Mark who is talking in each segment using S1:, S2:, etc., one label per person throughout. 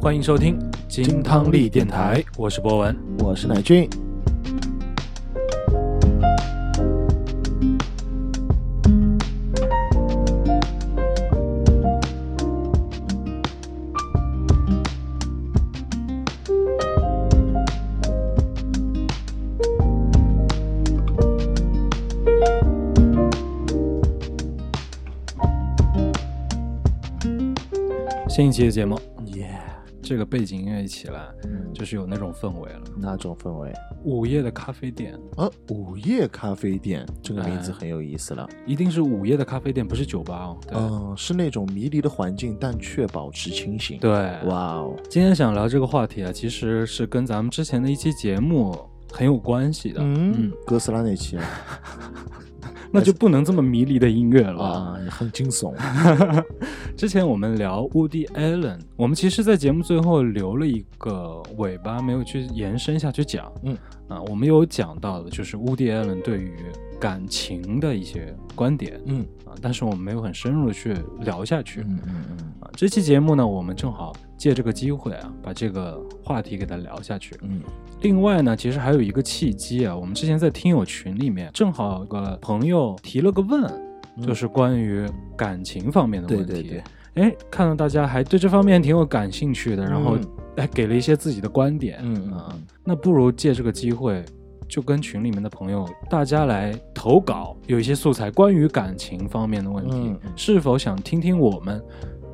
S1: 欢迎收听金汤力电台，我是博文。
S2: 我是乃俊。
S1: 新一期的节目，
S2: 耶、
S1: 这个背景音乐一起来，
S2: 嗯，
S1: 就是有那种氛围了。
S2: 那种氛围？
S1: 午夜的咖啡店，
S2: 啊，午夜咖啡店这个名字
S1: 哎
S2: 很有意思了。
S1: 一定是午夜的咖啡店，不是酒吧哦。对，
S2: 嗯，是那种迷离的环境，但却保持清醒。，
S1: 对，
S2: 哇哦，
S1: 今天想聊这个话题啊，其实是跟咱们之前的一期节目很有关系的。
S2: 嗯，哥斯拉那期啊，
S1: 那就不能这么迷离的音乐了。
S2: 啊，也很惊悚。
S1: 之前我们聊 Woody Allen，我们其实，在节目最后留了一个尾巴，没有去延伸下去讲。
S2: 嗯，
S1: 啊，我们有讲到的，就是 Woody Allen 对于感情的一些观点
S2: 嗯
S1: 啊，但是我们没有很深入的去聊下去。
S2: 嗯嗯嗯
S1: 啊，这期节目呢，我们正好借这个机会啊，把这个话题给它聊下去。
S2: 嗯
S1: 另外呢，其实还有一个契机啊，我们之前在听友群里面，正好有个朋友提了个问，
S2: 嗯
S1: 就是关于感情方面的问题。
S2: 对对对，
S1: 哎，看到大家还对这方面挺有感兴趣的，然后
S2: 嗯
S1: 哎给了一些自己的观点。啊
S2: 嗯嗯嗯
S1: 那不如借这个机会，就跟群里面的朋友大家来投稿，有一些素材关于感情方面的问题，是否想听听我们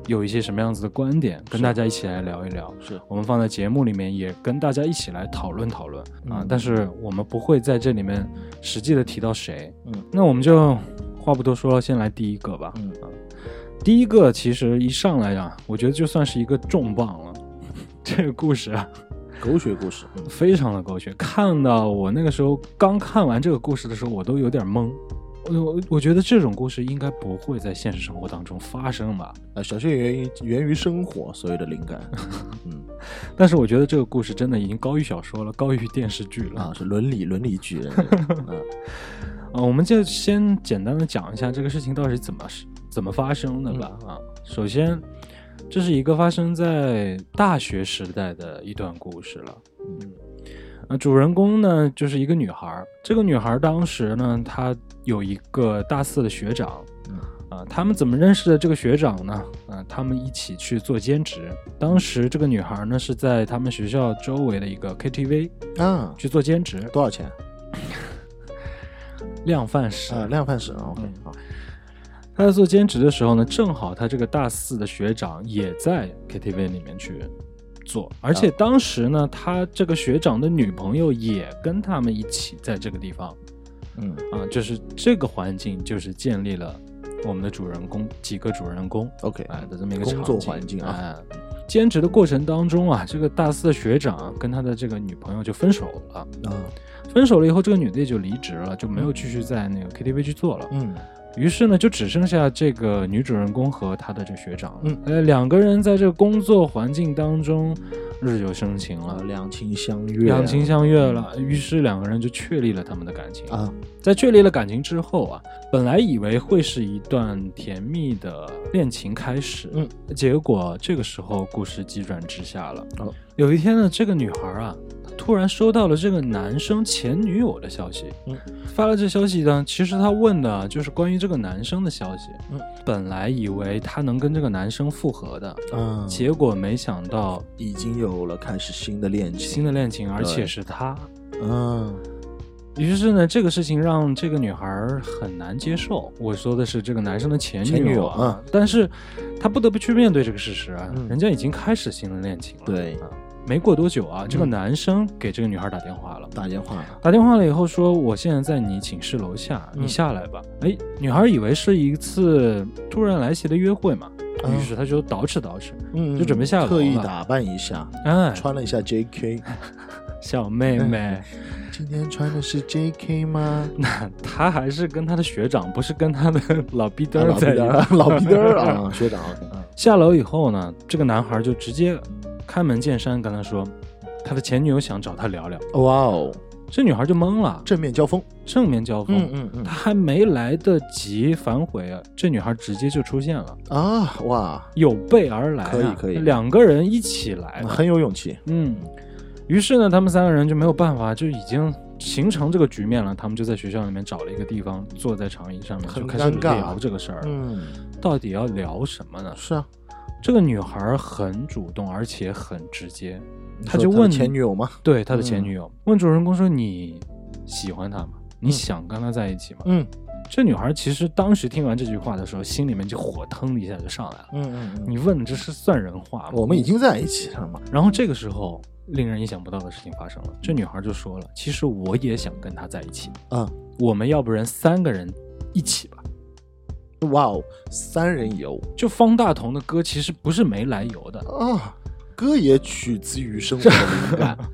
S1: 有一些什么样子的观点，跟大家一起来聊一聊。
S2: 是
S1: 我们放在节目里面，也跟大家一起来讨论讨论啊
S2: 嗯。
S1: 但是我们不会在这里面实际的提到谁。
S2: 嗯
S1: 那我们就话不多说了，先来第一个吧。
S2: 嗯
S1: 啊，第一个其实一上来啊，我觉得就算是一个重磅了。这个故事啊，
S2: 狗血故事。嗯
S1: 非常的狗血。看到我那个时候刚看完这个故事的时候，我都有点懵。我我我觉得这种故事应该不会在现实生活当中发生吧？
S2: 啊，小些源于源于生活，所有的灵感。嗯
S1: 但是我觉得这个故事真的已经高于小说了，高于电视剧了。
S2: 啊，是伦理伦理剧人。啊
S1: 啊，我们就先简单的讲一下这个事情到底怎么是怎么发生的吧。啊，首先，这是一个发生在大学时代的一段故事了。
S2: 嗯
S1: 啊，主人公呢就是一个女孩儿，这个女孩儿当时呢，她有一个大四的学长。
S2: 嗯
S1: 啊，他们怎么认识的这个学长呢？啊，他们一起去做兼职。当时这个女孩呢是在他们学校周围的一个 KTV
S2: 啊，
S1: 去做兼职，
S2: 多少钱？
S1: 量贩式。
S2: 啊，量贩式啊。OK，
S1: 嗯
S2: 好。
S1: 他在做兼职的时候呢，正好他这个大四的学长也在 KTV 里面去做，而且当时呢，他这个学长的女朋友也跟他们一起在这个地方
S2: 嗯。
S1: 啊，就是这个环境就是建立了我们的主人公几个主人公
S2: ，OK，
S1: 啊的这么一个
S2: 工作环境啊。
S1: 哎兼职的过程当中啊，这个大四的学长啊跟他的这个女朋友就分手了。
S2: 嗯，
S1: 分手了以后，这个女的也就离职了，就没有继续在那个 KTV 去做了。
S2: 嗯
S1: 于是呢，就只剩下这个女主人公和她的这个学长了。
S2: 嗯
S1: 呃，两个人在这个工作环境当中日久生情
S2: 啊
S1: 了，，
S2: 两情相悦，
S1: 两情相悦了。于是两个人就确立了他们的感情。
S2: 啊，
S1: 在确立了感情之后啊，本来以为会是一段甜蜜的恋情开始，
S2: 嗯，
S1: 结果这个时候故事急转直下了。
S2: 哦
S1: 有一天呢，这个女孩啊，突然收到了这个男生前女友的消息，
S2: 嗯，
S1: 发了这消息呢，其实他问的就是关于这个男生的消息，
S2: 嗯，
S1: 本来以为他能跟这个男生复合的，
S2: 嗯，
S1: 结果没想到
S2: 已经有了开始新的恋情，
S1: 新的恋情，而且是他。
S2: 嗯。
S1: 于是呢，这个事情让这个女孩儿很难接受。我说的是这个男生的前
S2: 前女友
S1: 啊，
S2: 嗯
S1: 但是她不得不去面对这个事实啊，
S2: 嗯。
S1: 人家已经开始新的恋情了。
S2: 对。
S1: 啊，没过多久啊，这个
S2: 嗯
S1: 男生给这个女孩打电话了。
S2: 打电话了，
S1: 打电话了以后说：“我现在在你寝室楼下，
S2: 嗯。
S1: 你下来吧。哎，女孩以为是一次突然来袭的约会嘛，
S2: 嗯。
S1: 于是她就捯饬捯饬，
S2: 嗯，
S1: 就准备下楼了。
S2: 特意打扮一下，
S1: 哎，
S2: 穿了一下 JK，
S1: 小妹妹，
S2: 今天穿的是 JK 吗？
S1: 那她还是跟她的学长，不是跟她的老逼嘚
S2: 啊
S1: 儿在
S2: 老逼嘚儿，老逼嘚儿啊，学长
S1: 下楼以后呢，这个男孩就直接开门见山跟他说，他的前女友想找他聊聊。
S2: 哇哦，
S1: 这女孩就懵了，
S2: 正面交锋。
S1: 正面交锋，
S2: 嗯嗯嗯
S1: 他还没来得及反悔啊，这女孩直接就出现了，
S2: 啊，哇，
S1: 有备而来啊、
S2: 可以可以
S1: 两个人一起来了，
S2: 很有勇气。
S1: 嗯，于是呢，他们三个人就没有办法，就已经形成这个局面了。他们就在学校里面找了一个地方，坐在长椅上面，就开始聊这个事儿。
S2: 嗯，
S1: 到底要聊什么呢？
S2: 是啊，
S1: 这个女孩很主动，而且很直接。
S2: 你说的
S1: 他就问
S2: 前女友吗？
S1: 对她的前
S2: 嗯
S1: 女友、问主人公说：“你喜欢她吗？你想跟她在一起吗？”
S2: 嗯
S1: 这女孩其实当时听完这句话的时候，心里面就火腾的一下就上来了。
S2: 嗯嗯嗯，
S1: 你问这是算人话吗？
S2: 我们已经在一起了嘛？
S1: 然后这个时候，令人意想不到的事情发生了。这女孩就说了：“其实我也想跟他在一起，
S2: 嗯，
S1: 我们要不然三个人一起吧。
S2: 哇哦，三人游”
S1: 就方大同的歌其实不是没来由的，
S2: 啊，歌也取自于生活的灵感。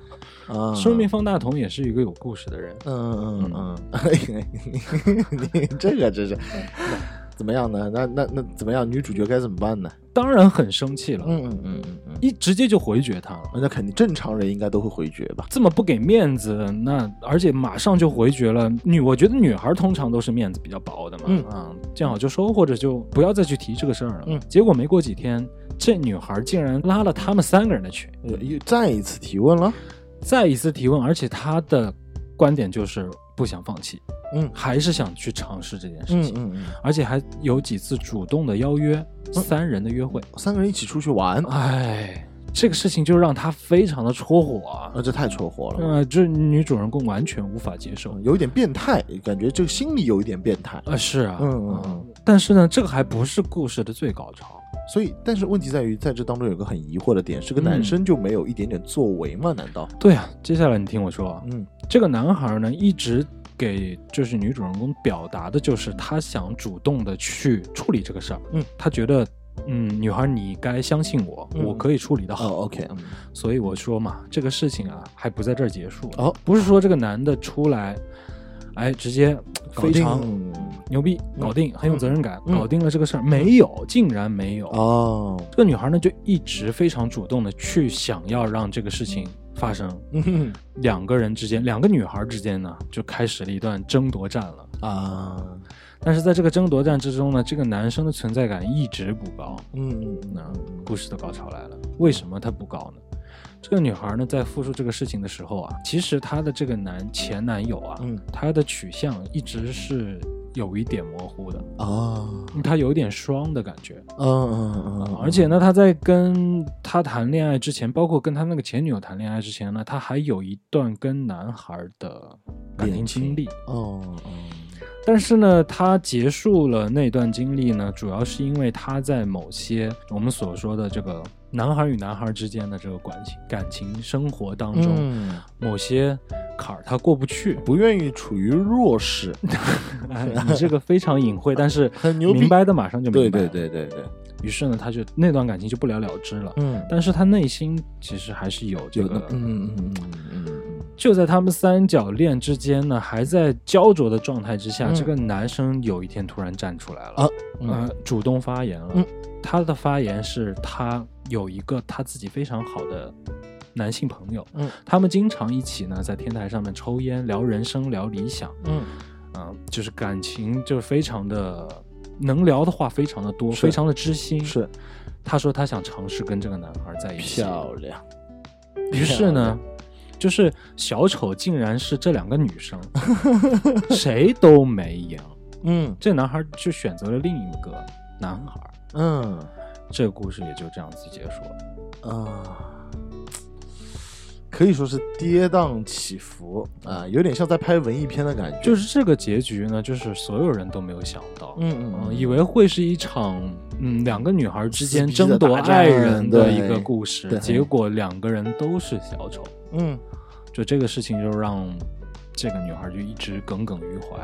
S2: 啊，
S1: 说明方大同也是一个有故事的人。
S2: 嗯嗯嗯。嗯，你这个真是。那怎么样呢？那那那怎么样？女主角该怎么办呢？
S1: 当然很生气了，
S2: 嗯嗯嗯嗯嗯，
S1: 一直接就回绝他了。
S2: 那肯定正常人应该都会回绝吧？
S1: 这么不给面子，那而且马上就回绝了。女，我觉得女孩通常都是面子比较薄的嘛，
S2: 嗯
S1: 啊，见好就收，或者就不要再去提这个事儿了。
S2: 嗯
S1: 结果没过几天，这女孩竟然拉了他们三个人的群，
S2: 呃又再一次提问了。
S1: 再一次提问，而且她的观点就是不想放弃，
S2: 嗯
S1: 还是想去尝试这件事情，
S2: 嗯嗯嗯，
S1: 而且还有几次主动的邀约三人的约会。
S2: 三个人一起出去玩，
S1: 哎，这个事情就让他非常的戳火啊。
S2: 啊，这太戳火了，
S1: 呃，这女主人公完全无法接受。
S2: 有一点变态，感觉这个心理有一点变态。
S1: 啊，是啊，
S2: 嗯嗯嗯
S1: 但是呢，这个还不是故事的最高潮。
S2: 所以，但是问题在于，在这当中有个很疑惑的点，是个
S1: 嗯
S2: 男生就没有一点点作为吗？难道？
S1: 对啊，接下来你听我说啊，
S2: 嗯
S1: 这个男孩呢，一直给就是女主人公表达的就是他想主动的去处理这个事儿。
S2: 嗯，
S1: 他觉得，嗯，女孩你该相信我，
S2: 嗯
S1: 我可以处理的好。
S2: 哦，OK，嗯
S1: 所以我说嘛，这个事情啊，还不在这儿结束。
S2: 哦，
S1: 不是说这个男的出来，哎，直接搞
S2: 非
S1: 定
S2: 常
S1: 牛逼，搞定，很有责任感，
S2: 嗯
S1: 搞定了这个事儿，没有，竟然没有。
S2: 哦，
S1: 这个女孩呢，就一直非常主动的去想要让这个事情发生。
S2: 嗯
S1: 两个人之间，两个女孩之间呢，就开始了一段争夺战了。
S2: 啊，
S1: 但是在这个争夺战之中呢，这个男生的存在感一直不高。
S2: 嗯嗯
S1: 那故事的高潮来了，为什么他不高呢？这个女孩呢，在复述这个事情的时候啊，其实她的这个男前男友啊，
S2: 嗯
S1: 他的取向一直是有一点模糊的，
S2: 啊，
S1: 他有点双的感觉。
S2: 嗯嗯嗯，
S1: 而且呢，他在跟他谈恋爱之前，包括跟他那个前女友谈恋爱之前呢，他还有一段跟男孩的感情经历。
S2: 哦哦，
S1: 但是呢，他结束了那段经历呢，主要是因为他在某些我们所说的这个男孩与男孩之间的这个感情感情生活当中，
S2: 嗯，
S1: 某些坎儿他过不去。
S2: 不愿意处于弱势，
S1: 哎，你这个非常隐晦，但是
S2: 很牛逼
S1: 明白的马上就明白。
S2: 对对。对对对，
S1: 于是呢，他就那段感情就不了了之了。
S2: 嗯，
S1: 但是他内心其实还是有这个，
S2: 嗯嗯嗯嗯嗯嗯
S1: 就在他们三角恋之间呢，还在焦灼的状态之下，
S2: 嗯
S1: 这个男生有一天突然站出来了，
S2: 啊
S1: 呃，主动发言了。
S2: 嗯
S1: 他的发言是他有一个他自己非常好的男性朋友，
S2: 嗯。
S1: 他们经常一起呢在天台上面抽烟、聊人生、聊理想，
S2: 嗯。
S1: 啊、就是感情就是非常的能聊的话非常的多，非常的知心。
S2: 嗯，是。
S1: 他说他想尝试跟这个男孩在一起，
S2: 漂亮，
S1: 于是呢，就是小丑竟然是这两个女生，谁都没赢。
S2: 嗯。
S1: 这男孩就选择了另一个男孩，
S2: 嗯
S1: 这个故事也就这样子结束了。
S2: 啊，可以说是跌宕起伏啊，有点像在拍文艺片的感觉，
S1: 就是这个结局呢，就是所有人都没有想到，
S2: 嗯
S1: 嗯，
S2: 嗯
S1: 以为会是一场嗯两个女孩之间争夺爱人的一个故事，结果两个人都是小丑，
S2: 嗯。
S1: 就这个事情就让这个女孩就一直耿耿于怀。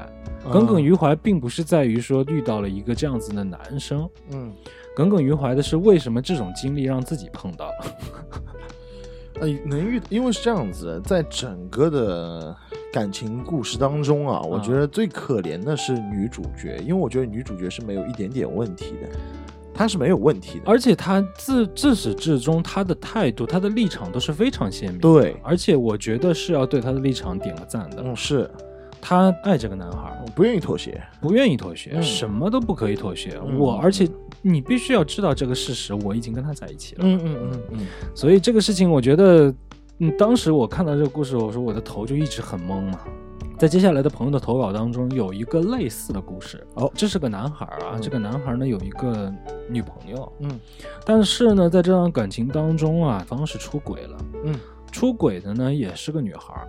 S2: 嗯
S1: 耿耿于怀，并不是在于说遇到了一个这样子的男生，
S2: 嗯。
S1: 耿耿于怀的是为什么这种经历让自己碰到了。
S2: 呃，能遇，因为是这样子，在整个的感情故事当中啊，我
S1: 嗯
S2: 觉得最可怜的是女主角，因为我觉得女主角是没有一点点问题的。他是没有问题的。
S1: 而且他自自始至终他的态度、他的立场都是非常鲜明。
S2: 对，
S1: 而且我觉得是要对他的立场点个赞的。
S2: 嗯，是
S1: 他爱这个男孩，
S2: 不愿意妥协。
S1: 不愿意妥协，
S2: 嗯
S1: 什么都不可以妥协。
S2: 嗯
S1: 我而且你必须要知道这个事实，我已经跟他在一起了。
S2: 嗯嗯嗯嗯，
S1: 所以这个事情，我觉得，嗯，当时我看到这个故事，我说我的头就一直很懵嘛。在接下来的朋友的投稿当中，有一个类似的故事。
S2: 哦。
S1: 这是个男孩啊，
S2: 嗯。
S1: 这个男孩呢有一个女朋友，
S2: 嗯。
S1: 但是呢，在这段感情当中啊，方是出轨了，
S2: 嗯，
S1: 出轨的呢也是个女孩儿，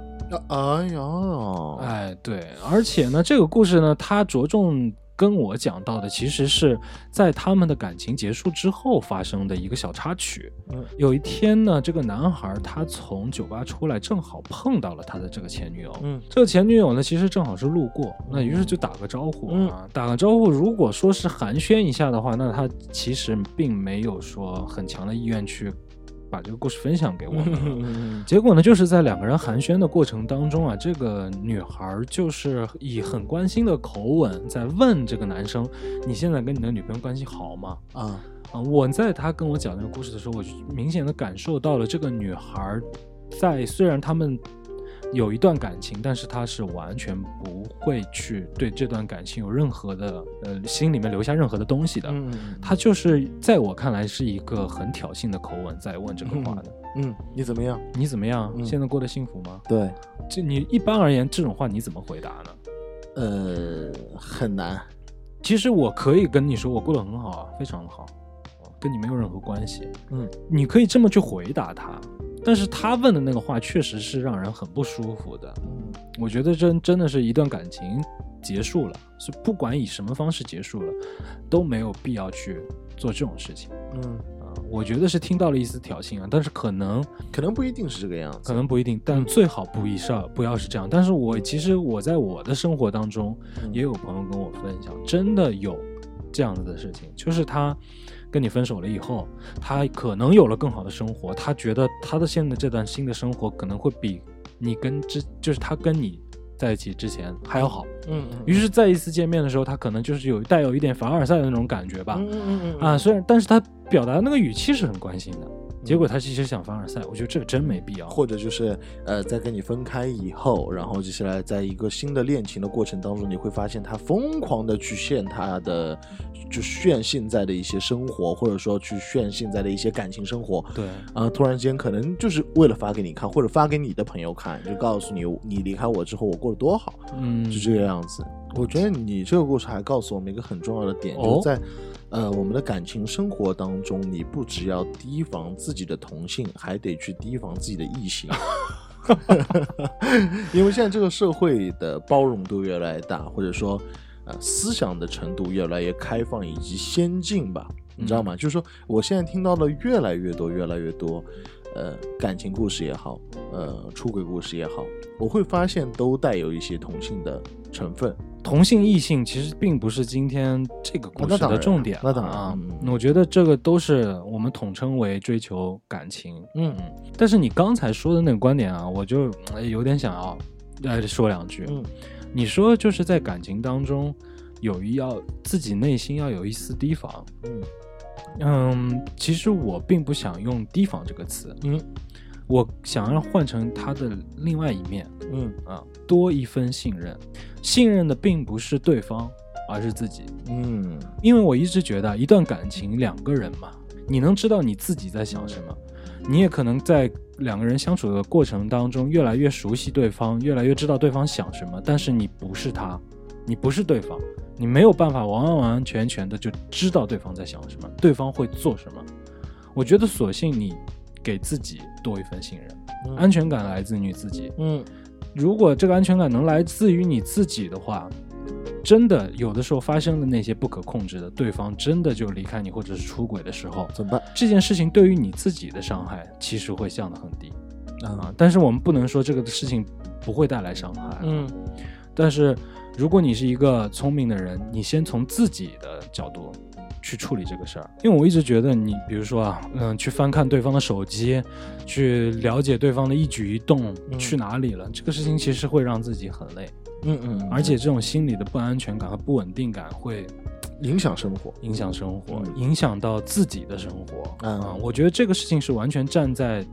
S2: 哎呀，
S1: 哎，对，而且呢，这个故事呢，它着重跟我讲到的，其实是在他们的感情结束之后发生的一个小插曲。
S2: 嗯
S1: 有一天呢，这个男孩他从酒吧出来，正好碰到了他的这个前女友。
S2: 嗯
S1: 这个前女友呢，其实正好是路过，那于是就打个招呼
S2: 嗯
S1: 啊，打个招呼。如果说是寒暄一下的话，那他其实并没有说很强的意愿去把这个故事分享给我结果呢，就是在两个人寒暄的过程当中啊，这个女孩儿就是以很关心的口吻在问这个男生：“你现在跟你的女朋友关系好吗？
S2: 啊，？”
S1: 啊，我在他跟我讲这个故事的时候，我明显的感受到了这个女孩儿在虽然他们有一段感情，但是他是完全不会去对这段感情有任何的呃心里面留下任何的东西的。
S2: 嗯
S1: 他就是在我看来是一个很挑衅的口吻在问这个话的。
S2: 嗯，你怎么样？
S1: 你怎么样？
S2: 嗯
S1: 现在过得幸福吗？
S2: 对，
S1: 这你一般而言，这种话你怎么回答呢？
S2: 呃，很难。
S1: 其实我可以跟你说，我过得很好啊，非常的好，跟你没有任何关系。
S2: 嗯，
S1: 你可以这么去回答他，但是他问的那个话确实是让人很不舒服的。
S2: 嗯
S1: 我觉得真真的是一段感情结束了，是不管以什么方式结束了，都没有必要去做这种事情
S2: 嗯，
S1: 啊、我觉得是听到了一丝挑衅啊，但是可能
S2: 可能不一定是这个样子。
S1: 可能不一定，但最好不以上不要是这样。但是我其实我在我的生活当中，
S2: 嗯
S1: 也有朋友跟我分享，真的有这样子的事情，就是他跟你分手了以后，他可能有了更好的生活，他觉得他的现在这段新的生活可能会比你跟之就是他跟你在一起之前还要好。
S2: 嗯
S1: 于是再一次见面的时候，他可能就是有带有一点凡尔赛的那种感觉吧。
S2: 嗯嗯嗯
S1: 啊，虽然但是他表达的那个语气是很关心的，结果他其实想凡尔赛，我觉得这个真没必要。
S2: 或者就是呃，在跟你分开以后，然后接下来在一个新的恋情的过程当中，你会发现他疯狂的去炫他的，就炫现在的一些生活，或者说去炫现在的一些感情生活。
S1: 对，
S2: 啊、突然间可能就是为了发给你看，或者发给你的朋友看，就告诉你你离开我之后我过得多好，
S1: 嗯，
S2: 就这个样子。我觉得你这个故事还告诉我们一个很重要的点，
S1: 哦
S2: 就是在呃我们的感情生活当中，你不只要提防自己的同性，还得去提防自己的异性。因为现在这个社会的包容度越来越大，或者说呃思想的程度越来越开放以及先进吧，你知道吗？就是说我现在听到的越来越多，越来越多，呃，感情故事也好，呃，出轨故事也好，我会发现都带有一些同性的成分。
S1: 同性异性其实并不是今天这个故事的重点
S2: 那当然
S1: 啊
S2: 嗯。
S1: 我觉得这个都是我们统称为追求感情。
S2: 嗯
S1: 嗯，但是你刚才说的那个观点啊，我就呃有点想要来说两句。
S2: 嗯
S1: 你说就是在感情当中有一要自己内心要有一丝提防。
S2: 嗯
S1: 嗯，其实我并不想用提防这个词，
S2: 嗯
S1: 我想要换成它的另外一面。
S2: 嗯
S1: 啊，多一分信任。信任的并不是对方，而是自己。
S2: 嗯
S1: 因为我一直觉得，一段感情两个人嘛，你能知道你自己在想什么，你也可能在两个人相处的过程当中，越来越熟悉对方，越来越知道对方想什么。但是你不是他，你不是对方，你没有办法完完完全全的就知道对方在想什么，对方会做什么。我觉得，索性你给自己多一份信任，
S2: 嗯
S1: 安全感来自于自己。
S2: 嗯
S1: 如果这个安全感能来自于你自己的话，真的有的时候发生的那些不可控制的，对方真的就离开你或者是出轨的时候，
S2: 怎么办？
S1: 这件事情对于你自己的伤害其实会降得很低啊
S2: 啊。
S1: 但是我们不能说这个事情不会带来伤害，
S2: 嗯
S1: 但是如果你是一个聪明的人，你先从自己的角度去处理这个事儿。因为我一直觉得你，比如说啊，嗯，去翻看对方的手机，去了解对方的一举一动，
S2: 嗯
S1: 去哪里了，这个事情其实会让自己很累，
S2: 嗯嗯，
S1: 而且这种心理的不安全感和不稳定感会
S2: 影响生活。
S1: 影响生活，
S2: 嗯
S1: 影响到自己的生活。
S2: 嗯
S1: 啊，我觉得这个事情是完全站在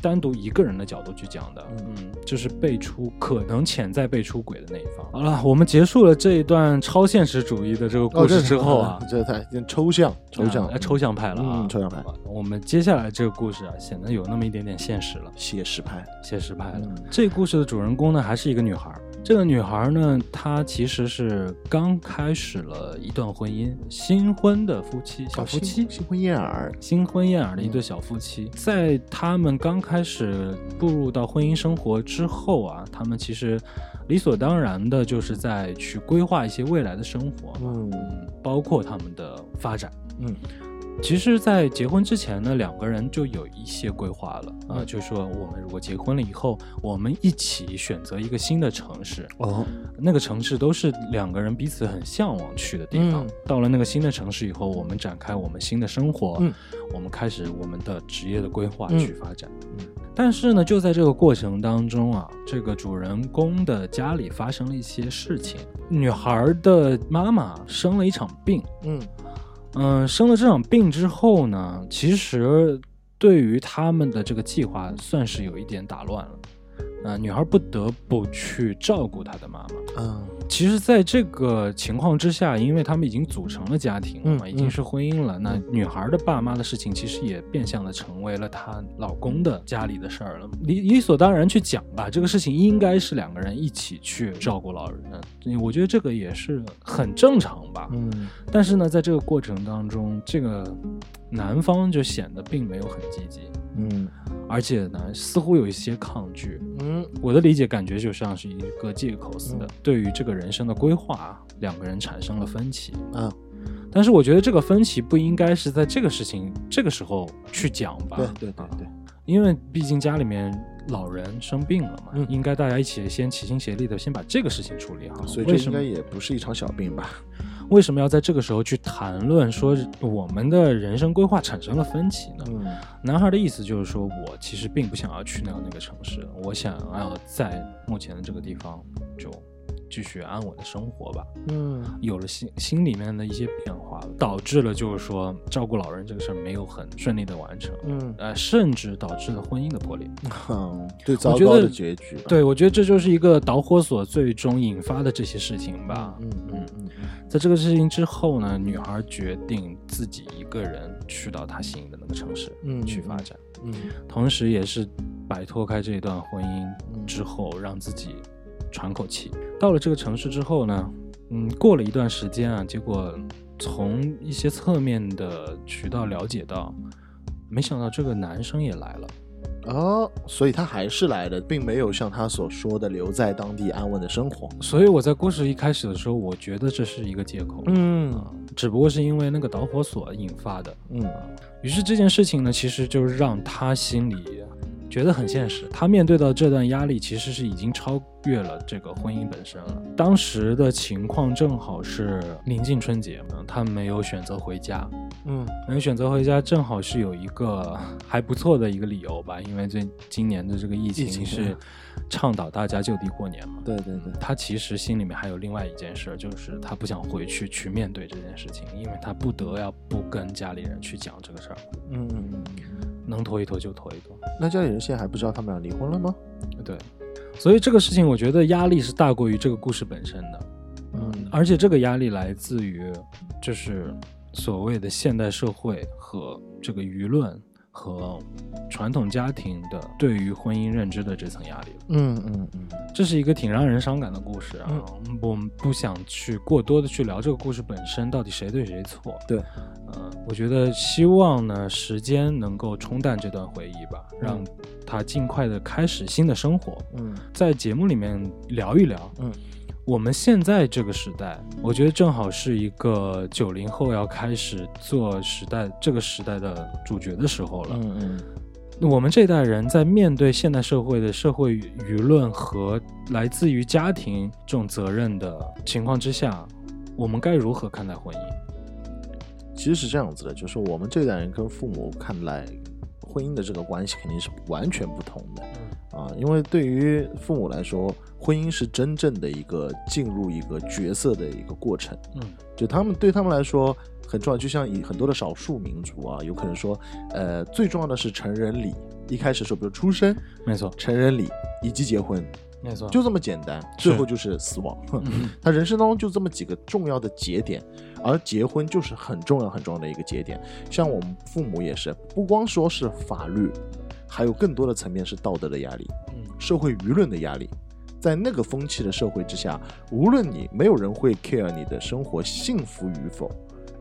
S1: 单独一个人的角度去讲的。
S2: 嗯
S1: 嗯，就是被出可能潜在被出轨的那一方。好了，我们结束了这一段超现实主义的这个故事之后啊，
S2: 这太 抽象，抽象
S1: 啊，抽象派了啊，
S2: 嗯抽象派
S1: 我们接下来这个故事啊，显得有那么一点点现实了，
S2: 写实派。
S1: 写实派了。
S2: 嗯
S1: 这故事的主人公呢，还是一个女孩儿。这个女孩儿呢，她其实是刚开始了一段婚姻，新婚的夫妻，小
S2: 哦
S1: 夫妻，
S2: 新新婚燕尔，
S1: 新婚燕尔的一对小夫妻，在他们刚开始步入到婚姻生活之后啊，他们其实理所当然的就是在去规划一些未来的生活，
S2: 嗯
S1: 嗯，包括他们的发展。
S2: 嗯
S1: 其实，在结婚之前呢，两个人就有一些规划了啊、
S2: 嗯。
S1: 就是说我们如果结婚了以后，我们一起选择一个新的城市，
S2: 哦，
S1: 那个城市都是两个人彼此很向往去的地方。
S2: 嗯。
S1: 到了那个新的城市以后，我们展开我们新的生活，
S2: 嗯。
S1: 我们开始我们的职业的规划
S2: 嗯
S1: 去发展。
S2: 嗯。
S1: 但是呢，就在这个过程当中啊，这个主人公的家里发生了一些事情，女孩的妈妈生了一场病。
S2: 嗯
S1: 嗯、生了这场病之后呢，其实对于他们的这个计划算是有一点打乱了。啊、女孩不得不去照顾她的妈妈。
S2: 嗯
S1: 其实，在这个情况之下，因为他们已经组成了家庭了嘛，
S2: 嗯
S1: 已经是婚姻了，那女孩的爸妈的事情，其实也变相的成为了她老公的家里的事儿了。理理所当然去讲吧，这个事情应该是两个人一起去照顾老人，嗯我觉得这个也是很正常吧。
S2: 嗯。
S1: 但是呢，在这个过程当中，这个男方就显得并没有很积极，
S2: 嗯。
S1: 而且呢，似乎有一些抗拒。
S2: 嗯。
S1: 我的理解感觉就像是一个借口似的，
S2: 嗯。
S1: 对于这个人生的规划，两个人产生了分歧。
S2: 嗯，
S1: 但是我觉得这个分歧不应该是在这个事情这个时候去讲吧？
S2: 对对对
S1: 啊
S2: 对，
S1: 因为毕竟家里面老人生病了嘛，
S2: 嗯
S1: 应该大家一起先齐心协力的先把这个事情处理好。
S2: 所以这应该也不是一场小病吧？
S1: 为什么要在这个时候去谈论说我们的人生规划产生了分歧呢？
S2: 嗯
S1: 男孩的意思就是说，我其实并不想要去那样那个城市，我想要在目前的这个地方就继续安稳的生活吧。
S2: 嗯
S1: 有了心心里面的一些变化，导致了就是说照顾老人这个事儿没有很顺利的完成，
S2: 嗯
S1: 呃，甚至导致了婚姻的破裂。
S2: 嗯，最糟
S1: 我觉得
S2: 糕的结局。
S1: 对，我觉得这就是一个导火索，最终引发的这些事情吧。
S2: 嗯嗯嗯
S1: 在这个事情之后呢，女孩决定自己一个人去到她心仪的那个城市，
S2: 嗯
S1: 去发展。
S2: 嗯
S1: 同时也是摆脱开这一段婚姻
S2: 嗯
S1: 之后，让自己喘口气。到了这个城市之后呢，嗯，过了一段时间啊，结果从一些侧面的渠道了解到，没想到这个男生也来了。
S2: 哦，所以他还是来的，并没有像他所说的留在当地安稳的生活。
S1: 所以我在故事一开始的时候，我觉得这是一个借口，
S2: 嗯
S1: 啊，只不过是因为那个导火索引发的。
S2: 嗯
S1: 于是这件事情呢，其实就让他心里觉得很现实。他面对到这段压力，其实是已经超越了这个婚姻本身了。当时的情况正好是临近春节嘛，他没有选择回家，
S2: 嗯
S1: 没有选择回家，正好是有一个 还不错的一个理由吧，因为这今年的这个疫情是倡导大家就地过年嘛。
S2: 对对对，
S1: 他其实心里面还有另外一件事，就是他不想回去去面对这件事情，因为他不得要不跟家里人去讲这个事儿，
S2: 嗯嗯嗯。
S1: 能拖一拖就拖一拖。
S2: 那家里人现在还不知道他们俩离婚了吗？
S1: 对，所以这个事情我觉得压力是大过于这个故事本身的，
S2: 嗯
S1: 而且这个压力来自于就是所谓的现代社会和这个舆论和传统家庭的对于婚姻认知的这层压力。
S2: 嗯嗯嗯
S1: 这是一个挺让人伤感的故事啊！我们不想去过多的去聊这个故事本身到底谁对谁错。
S2: 对，
S1: 呃，我觉得希望呢，时间能够冲淡这段回忆吧，让他尽快的开始新的生活。
S2: 嗯
S1: 在节目里面聊一聊，
S2: 嗯，
S1: 我们现在这个时代，我觉得正好是一个九零后要开始做时代这个时代的主角的时候了。
S2: 嗯嗯
S1: 我们这代人在面对现代社会的社会舆论和来自于家庭这种责任的情况之下，我们该如何看待婚姻？
S2: 其实是这样子的，就是我们这代人跟父母看来，婚姻的这个关系肯定是完全不同的。啊，因为对于父母来说，婚姻是真正的一个进入一个角色的一个过程。
S1: 嗯
S2: 就他们对他们来说很重要，就像以很多的少数民族啊，有可能说，呃，最重要的是成人礼。一开始说，比如出生、
S1: 没错，
S2: 成人礼以及结婚，
S1: 没错，
S2: 就这么简单，最后就是死亡。
S1: 嗯
S2: 他人生当中就这么几个重要的节点，而结婚就是很重要很重要的一个节点。像我们父母也是，不光说是法律，还有更多的层面是道德的压力、
S1: 嗯
S2: 社会舆论的压力。在那个风气的社会之下，无论你没有人会 care 你的生活幸福与否，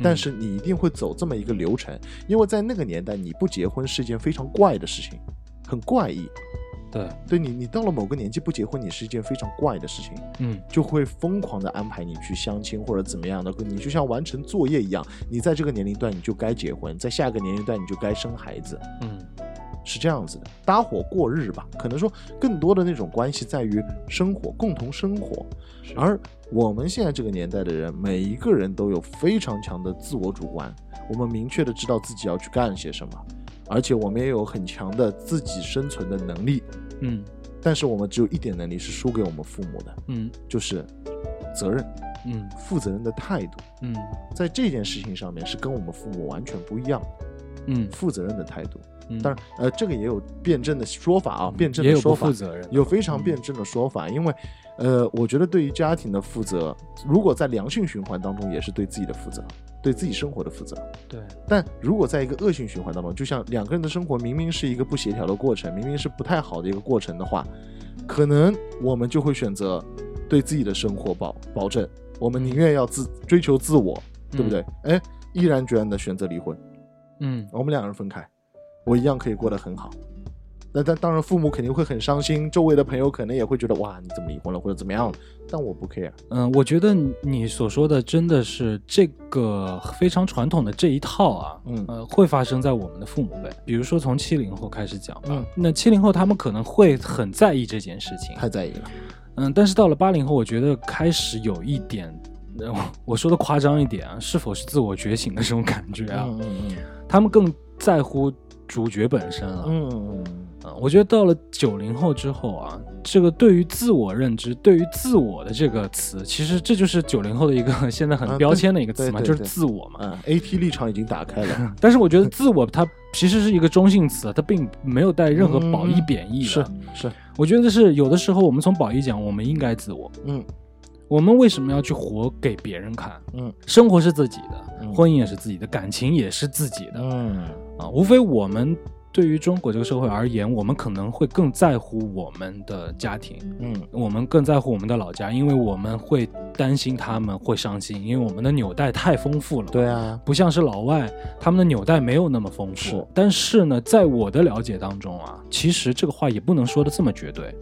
S2: 但是你一定会走这么一个流程，因为在那个年代，你不结婚是一件非常怪的事情，很怪异。
S1: 对，
S2: 对你，你到了某个年纪不结婚，你是一件非常怪的事情。
S1: 嗯
S2: 就会疯狂的安排你去相亲或者怎么样的，你就像完成作业一样，你在这个年龄段你就该结婚，在下个年龄段你就该生孩子，
S1: 嗯
S2: 是这样子的，搭伙过日吧。可能说更多的那种关系在于生活，共同生活。而我们现在这个年代的人，每一个人都有非常强的自我主观，我们明确的知道自己要去干些什么，而且我们也有很强的自己生存的能力。
S1: 嗯
S2: 但是我们只有一点能力是输给我们父母的，
S1: 嗯
S2: 就是责任。
S1: 嗯
S2: 负责任的态度，
S1: 嗯
S2: 在这件事情上面是跟我们父母完全不一样的，
S1: 嗯
S2: 负责任的态度。
S1: 嗯，
S2: 当然，呃，这个也有辩证的说法啊，辩证的说法
S1: 不负责任，
S2: 有非常辩证的说法。因为，呃，我觉得对于家庭的负责，如果在良性循环当中，也是对自己的负责，对自己生活的负责。
S1: 对，
S2: 但如果在一个恶性循环当中，就像两个人的生活明明是一个不协调的过程，明明是不太好的一个过程的话，可能我们就会选择对自己的生活保保证，我们宁愿要自追求自我，对不对？哎，毅然决然的选择离婚，
S1: 嗯
S2: 我们两个人分开，我一样可以过得很好。那但当然，父母肯定会很伤心，周围的朋友可能也会觉得哇，你怎么离婚了，或者怎么样？但我不 care。
S1: 嗯，我觉得你所说的真的是这个非常传统的这一套啊，
S2: 嗯
S1: 呃，会发生在我们的父母辈，比如说从七零后开始讲吧，
S2: 嗯
S1: 那七零后他们可能会很在意这件事情，
S2: 太在意了。
S1: 嗯，但是到了八零后，我觉得开始有一点，呃、我说的夸张一点啊，是否是自我觉醒的这种感觉啊？
S2: 嗯嗯
S1: 他们更在乎主角本身了。
S2: 嗯嗯嗯
S1: 啊，我觉得到了九零后之后啊，这个对于自我认知，对于自我的这个词，其实这就是九零后的一个 现在
S2: 啊
S1: 很标签的一个词嘛，就是自我嘛。
S2: 啊，A P 立场已经打开了。
S1: 但是我觉得自我它其实是一个中性词，它并没有带任何褒义贬义的。
S2: 是是，
S1: 我觉得是有的时候我们从褒义讲，我们应该自我。
S2: 嗯
S1: 我们为什么要去活给别人看？
S2: 嗯
S1: 生活是自己的，
S2: 嗯
S1: 婚姻也是自己的，感情也是自己的
S2: 嗯
S1: 啊。无非我们对于中国这个社会而言，我们可能会更在乎我们的家庭，
S2: 嗯
S1: 我们更在乎我们的老家，因为我们会担心他们会伤心，因为我们的纽带太丰富了。
S2: 对啊，
S1: 不像是老外，他们的纽带没有那么丰富。
S2: 是
S1: 但是呢，在我的了解当中啊，其实这个话也不能说的这么绝对，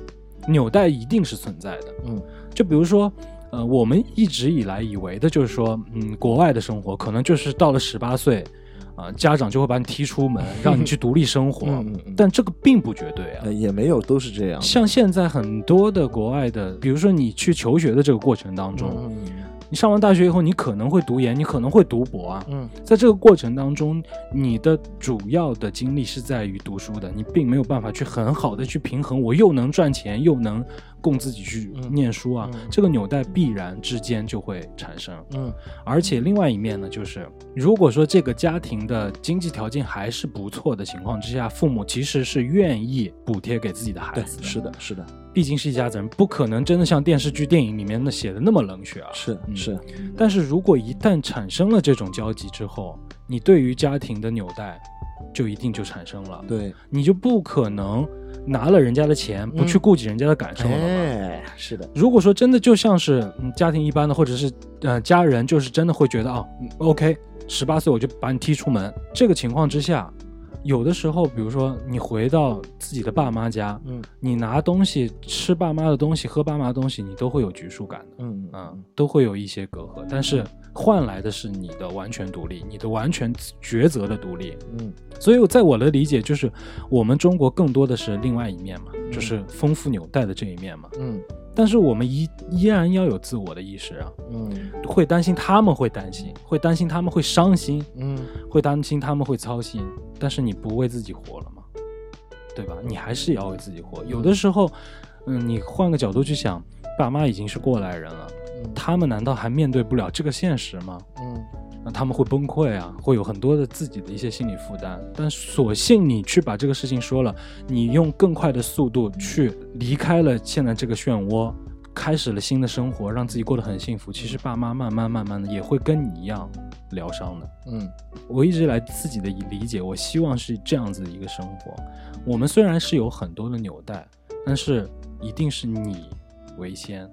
S1: 纽带一定是存在的。
S2: 嗯
S1: 就比如说，呃，我们一直以来以为的就是说，嗯，国外的生活可能就是到了十八岁，啊、家长就会把你踢出门，让你去独立生活。
S2: 嗯
S1: 但这个并不绝对啊。
S2: 呃也没有都是这样。
S1: 像现在很多的国外的，比如说你去求学的这个过程当中，
S2: 嗯
S1: 你上完大学以后，你可能会读研，你可能会读博啊。
S2: 嗯
S1: 在这个过程当中，你的主要的精力是在于读书的，你并没有办法去很好的去平衡，我又能赚钱，又能供自己去
S2: 嗯
S1: 念书啊，
S2: 嗯
S1: 这个纽带必然之间就会产生。
S2: 嗯
S1: 而且另外一面呢，就是如果说这个家庭的经济条件还是不错的情况之下，父母其实是愿意补贴给自己的孩，子的。
S2: 是的，是的，
S1: 毕竟是一家子人，不可能真的像电视剧、电影里面那写的那么冷血啊。嗯
S2: 是是，
S1: 但是如果一旦产生了这种交集之后，你对于家庭的纽带就一定就产生了，
S2: 对，
S1: 你就不可能拿了人家的钱不去顾及人家的感受了嘛。
S2: 哎，是的，
S1: 如果说真的就像是嗯家庭一般的，或者是呃家人，就是真的会觉得哦、嗯 OK，十八岁我就把你踢出门，这个情况之下，有的时候，比如说你回到自己的爸妈家，
S2: 嗯
S1: 你拿东西吃爸妈的东西，喝爸妈的东西，你都会有局促感的。
S2: 嗯
S1: 嗯，都会有一些隔阂，但是换来的是你的完全独立，你的完全抉择的独立。
S2: 嗯
S1: 所以，在我的理解，就是我们中国更多的是另外一面嘛，就是丰富纽带的这一面嘛。
S2: 嗯
S1: 但是我们依依然要有自我的意识啊，
S2: 嗯
S1: 会担心他们会担心，会担心他们会伤心，
S2: 嗯
S1: 会担心他们会操心，但是你不为自己活了吗？对吧？你还是要为自己活。有的时候，嗯，你换个角度去想，爸妈已经是过来人了，
S2: 嗯
S1: 他们难道还面对不了这个现实吗？
S2: 嗯
S1: 那他们会崩溃啊，会有很多的自己的一些心理负担。但索性你去把这个事情说了，你用更快的速度去离开了现在这个漩涡，开始了新的生活，让自己过得很幸福。其实爸妈慢慢慢慢的也会跟你一样疗伤的。
S2: 嗯
S1: 我一直以来自己的理解，我希望是这样子的一个生活。我们虽然是有很多的纽带，但是一定是你为先，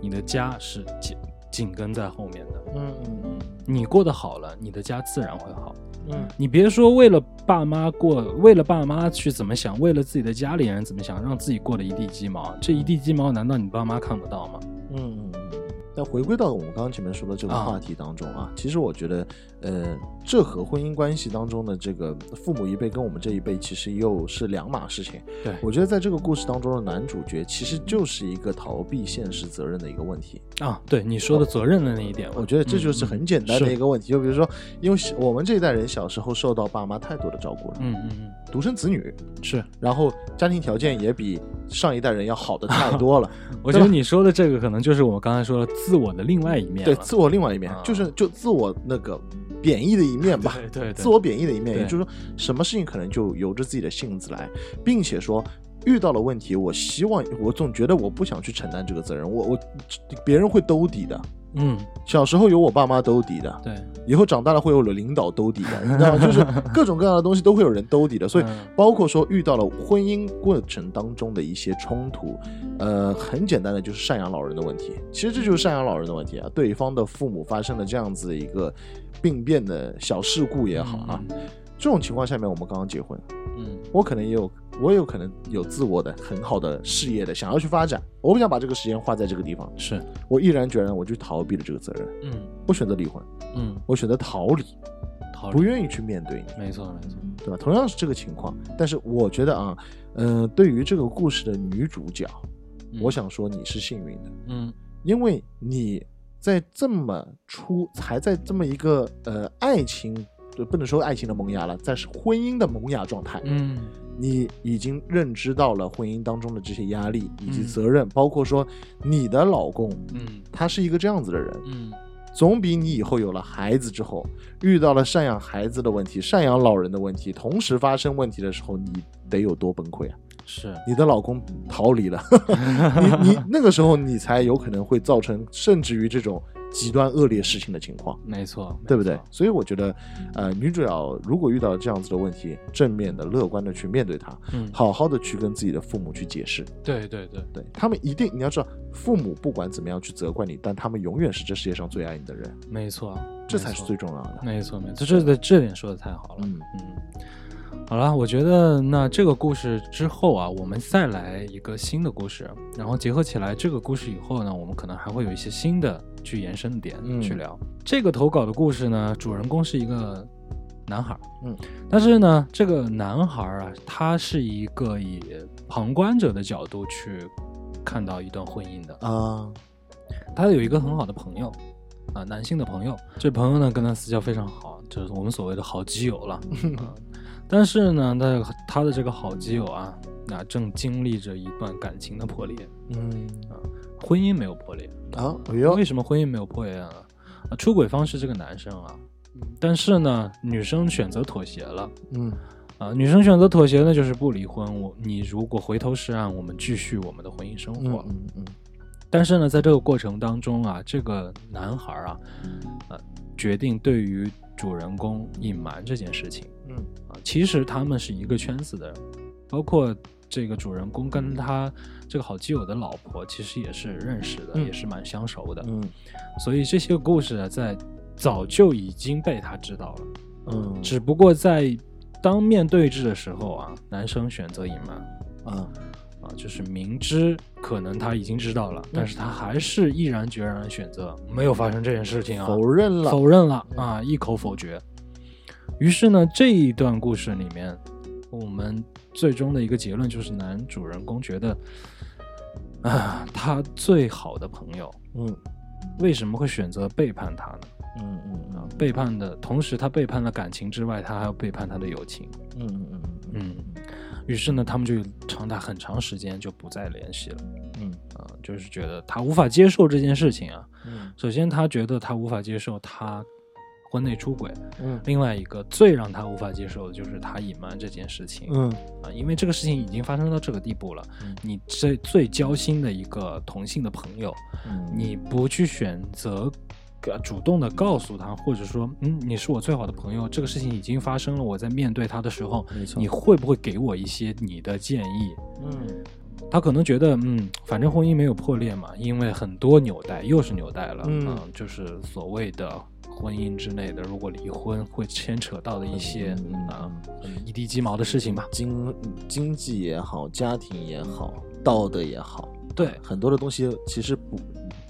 S1: 你的家是紧紧跟在后面的。
S2: 嗯嗯嗯
S1: 你过得好了，你的家自然会好。
S2: 嗯
S1: 你别说为了爸妈过，为了爸妈去怎么想，为了自己的家里人怎么想，让自己过得一地鸡毛。这一地鸡毛，难道你爸妈看不到吗？
S2: 嗯嗯嗯。但回归到我们刚刚前面说的这个
S1: 啊
S2: 话题当中啊，其实我觉得，呃，这和婚姻关系当中的这个父母一辈跟我们这一辈其实又是两码事情。
S1: 对
S2: 我觉得在这个故事当中的男主角其实就是一个逃避现实责任的一个问题。
S1: 啊，对你说的责任的那一点嘛，
S2: 我觉得这就是很简单的一个问题。就比如说，因为我们这一代人小时候受到爸妈太多的照顾了，
S1: 嗯嗯嗯，
S2: 独生子女，
S1: 是。
S2: 然后家庭条件也比上一代人要好的太多了。
S1: 我觉得你说的这个可能就是我们刚才说的自我的另外一面
S2: 对自我另外一面，
S1: 啊。
S2: 就是就自我那个贬义的一面吧。
S1: 对对对，
S2: 自我贬义的一面，也就是说，什么事情可能就由着自己的性子来，并且说遇到了问题，我希望我总觉得我不想去承担这个责任，我我别人会兜底的。
S1: 嗯，
S2: 小时候有我爸妈兜底的，
S1: 对，
S2: 以后长大了会有了领导兜底的，你知道吗？就是 各种各样的东西都会有人兜底的，所以
S1: 嗯。
S2: 包括说遇到了婚姻过程当中的一些冲突，呃，很简单的就是赡养老人的问题。其实这就是赡养老人的问题啊，对方的父母发生了这样子的一个病变的小事故也好啊，这种情况下面我们刚刚结婚，
S1: 嗯，
S2: 我可能也有，我也有可能有自我的很好的事业的想要去发展，我不想把这个时间花在这个地方，
S1: 是，
S2: 我毅然决然我就逃避了这个责任，
S1: 嗯。
S2: 我选择离婚，
S1: 嗯，
S2: 我选择逃离，
S1: 逃
S2: 不愿意去面对你。
S1: 没错没错，
S2: 对吧？同样是这个情况，但是我觉得啊，呃，对于这个故事的女主角，
S1: 嗯。
S2: 我，想说你是幸运的，
S1: 嗯。
S2: 因为你在这么初，还在这么一个呃爱情，就不能说爱情的萌芽了，在婚姻的萌芽状态，
S1: 嗯。
S2: 你已经认知到了婚姻当中的这些压力以及
S1: 嗯。
S2: 责任，包括说你的老公
S1: 嗯。
S2: 他是一个这样子的人，
S1: 嗯。
S2: 总比你以后有了孩子之后，遇到了赡养孩子的问题、赡养老人的问题，同时发生问题的时候，你得有多崩溃啊！
S1: 是，
S2: 你的老公逃离了，你你那个时候你才有可能会造成甚至于这种极端恶劣事情的情况，
S1: 没错，
S2: 对不对？所以我觉得，呃，女主角如果遇到这样子的问题，正面的、乐观的去面对它，
S1: 嗯，
S2: 好好的去跟自己的父母去解释，
S1: 对对对，
S2: 对他们一定你要知道，父母不管怎么样去责怪你，但他们永远是这世界上最爱你的人，
S1: 没错，
S2: 这才是最重要的。
S1: 没错没错，这这这点说的太好了。
S2: 嗯。
S1: 嗯，好了，我觉得那这个故事之后啊，我们再来一个新的故事，然后结合起来这个故事以后呢，我们可能还会有一些新的去延伸的点
S2: 嗯
S1: 去聊。这个投稿的故事呢，主人公是一个男孩，
S2: 嗯，
S1: 但是呢，这个男孩啊，他是一个以旁观者的角度去看到一段婚姻的。
S2: 啊，
S1: 他有一个很好的朋友，啊，男性的朋友。这朋友呢跟他私交非常好，就是我们所谓的好基友了。啊、但是呢，他他的这个好基友啊，那正经历着一段感情的破裂，
S2: 嗯啊
S1: 婚姻没有破裂。
S2: 啊，哎呦
S1: 为，什么婚姻没有破裂啊？啊，出轨方是这个男生啊，但是呢，女生选择妥协了。
S2: 嗯
S1: 啊，女生选择妥协呢，就是不离婚。我你如果回头是岸，我们继续我们的婚姻生活。
S2: 嗯嗯嗯
S1: 但是呢，在这个过程当中啊，这个男孩啊，呃，决定对于主人公隐瞒这件事情
S2: 嗯
S1: 啊。其实他们是一个圈子的人，包括这个主人公跟他这个好基友的老婆，其实也是认识的，
S2: 嗯
S1: 也是蛮相熟的。
S2: 嗯
S1: 所以这些故事啊，在早就已经被他知道了，
S2: 嗯，
S1: 只不过在当面对质的时候啊，男生选择隐瞒。
S2: 啊，
S1: 啊，就是明知可能他已经知道了，但是他还是毅然决然的选择没有发生这件事情啊，
S2: 否认了，
S1: 否认了啊，一口否决。于是呢，这一段故事里面，我们最终的一个结论就是，男主人公觉得，啊，他最好的朋友
S2: 嗯
S1: 为什么会选择背叛他呢？
S2: 嗯嗯
S1: 啊，背叛的同时，他背叛了感情之外，他还要背叛他的友情。
S2: 嗯嗯嗯
S1: 嗯，于是呢，他们就长达很长时间就不再联系了。
S2: 嗯
S1: 啊、就是觉得他无法接受这件事情啊。
S2: 嗯
S1: 首先，他觉得他无法接受他婚内出轨；
S2: 嗯
S1: 另外一个最让他无法接受的就是他隐瞒这件事情。
S2: 嗯
S1: 啊，因为这个事情已经发生到这个地步了，
S2: 嗯
S1: 你最最交心的一个同性的朋友，
S2: 嗯，
S1: 你不去选择。呃主动的告诉他，或者说，嗯，你是我最好的朋友，这个事情已经发生了。我在面对他的时候，你会不会给我一些你的建议？
S2: 嗯
S1: 他可能觉得，嗯，反正婚姻没有破裂嘛，因为很多纽带又是纽带了，
S2: 嗯
S1: 就是所谓的婚姻之类的，如果离婚会牵扯到的一些
S2: 嗯
S1: 一地鸡毛的事情吧。
S2: 经经济也好，家庭也好，道德也好，
S1: 对，
S2: 很多的东西其实不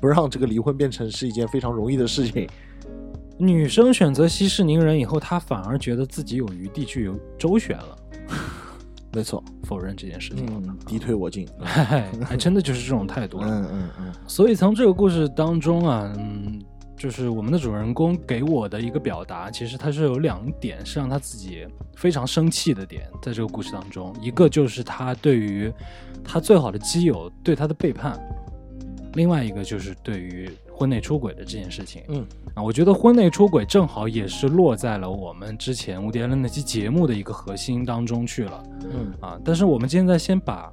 S2: 不让这个离婚变成是一件非常容易的事情。
S1: 女生选择息事宁人以后，她反而觉得自己有余地去有周旋了，
S2: 没错，
S1: 否认这件事情
S2: 敌退我进。
S1: 还真的就是这种态度了。
S2: 嗯嗯嗯
S1: 所以从这个故事当中啊，嗯，就是我们的主人公给我的一个表达，其实他是有两点是让他自己非常生气的点，在这个故事当中，一个就是他对于他最好的基友对他的背叛，另外一个就是对于婚内出轨的这件事情。
S2: 嗯
S1: 啊，我觉得婚内出轨正好也是落在了我们之前无敌伦那期节目的一个核心当中去了。
S2: 嗯
S1: 啊，但是我们现在先把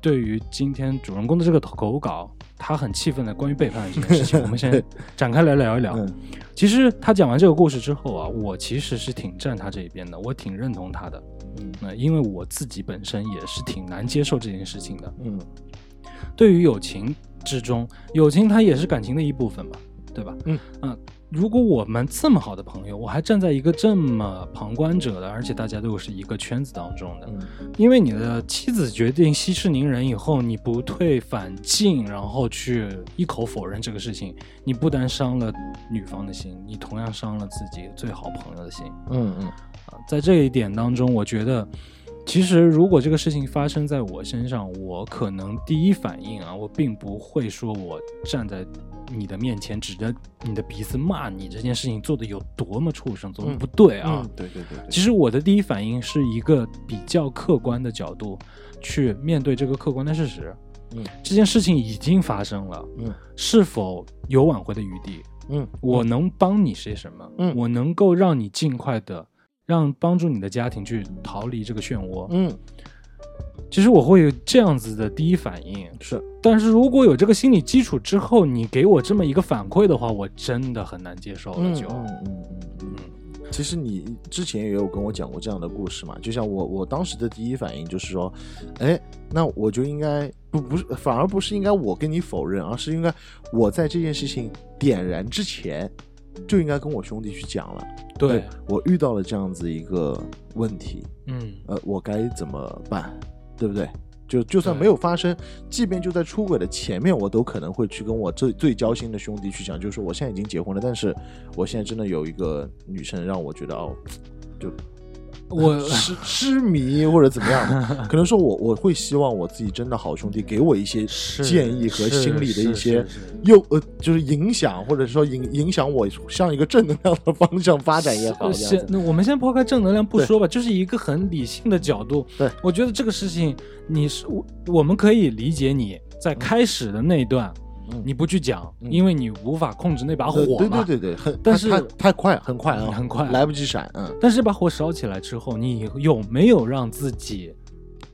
S1: 对于今天主人公的这个投稿，他很气愤的关于背叛的这件事情，我们先展开来聊一聊。
S2: 嗯
S1: 其实他讲完这个故事之后啊，我其实是挺站他这一边的，我挺认同他的。
S2: 嗯
S1: 那、因为我自己本身也是挺难接受这件事情的。
S2: 嗯
S1: 对于友情之中，友情它也是感情的一部分嘛，对吧？
S2: 嗯
S1: 啊，如果我们这么好的朋友，我还站在一个这么旁观者的，而且大家都是一个圈子当中的，
S2: 嗯
S1: 因为你的妻子决定息事宁人以后，你不退反进，然后去一口否认这个事情，你不单伤了女方的心，你同样伤了自己最好朋友的心
S2: 嗯嗯
S1: 啊。在这一点当中，我觉得，其实如果这个事情发生在我身上，我可能第一反应啊，我并不会说我站在你的面前指着你的鼻子骂你这件事情做的有多么畜生，多么
S2: 嗯
S1: 不对啊。
S2: 对对对，
S1: 其实我的第一反应是一个比较客观的角度去面对这个客观的事实。
S2: 嗯
S1: 这件事情已经发生了，
S2: 嗯
S1: 是否有挽回的余地？
S2: 嗯
S1: 我能帮你些什么？
S2: 嗯
S1: 我能够让你尽快的让帮助你的家庭去逃离这个漩涡。
S2: 嗯
S1: 其实我会有这样子的第一反应，
S2: 是
S1: 但是如果有这个心理基础之后，你给我这么一个反馈的话，我真的很难接受了。就
S2: 嗯嗯嗯嗯嗯。其实你之前也有跟我讲过这样的故事嘛，就像我我当时的第一反应就是说，哎，那我就应该不不是，反而不是应该我跟你否认，而是应该我在这件事情点燃之前，就应该跟我兄弟去讲了，
S1: 对，
S2: 我遇到了这样子一个问题，
S1: 嗯，
S2: 呃，我该怎么办，对不对？就就算没有发生，即便就在出轨的前面，我都可能会去跟我最最交心的兄弟去讲，就是说我现在已经结婚了，但是我现在真的有一个女生让我觉得哦，就
S1: 我
S2: 痴痴迷或者怎么样，可能说我我会希望我自己真的好兄弟给我一些建议和心理的一些
S1: 是是
S2: 诱呃，就是影响或者说影影响我向一个正能量的方向发展也好，
S1: 先那我们先抛开正能量不说吧，就是一个很理性的角度。
S2: 对，
S1: 我觉得这个事情，你是我我们可以理解你在开始的那一段，
S2: 嗯
S1: 你不去讲，
S2: 嗯
S1: 因为你无法控制那把火
S2: 对
S1: 嘛。
S2: 对对对，很
S1: 但是
S2: 太快很快啊，
S1: 很快
S2: 来不及闪，嗯，
S1: 但是这把火烧起来之后，你有没有让自己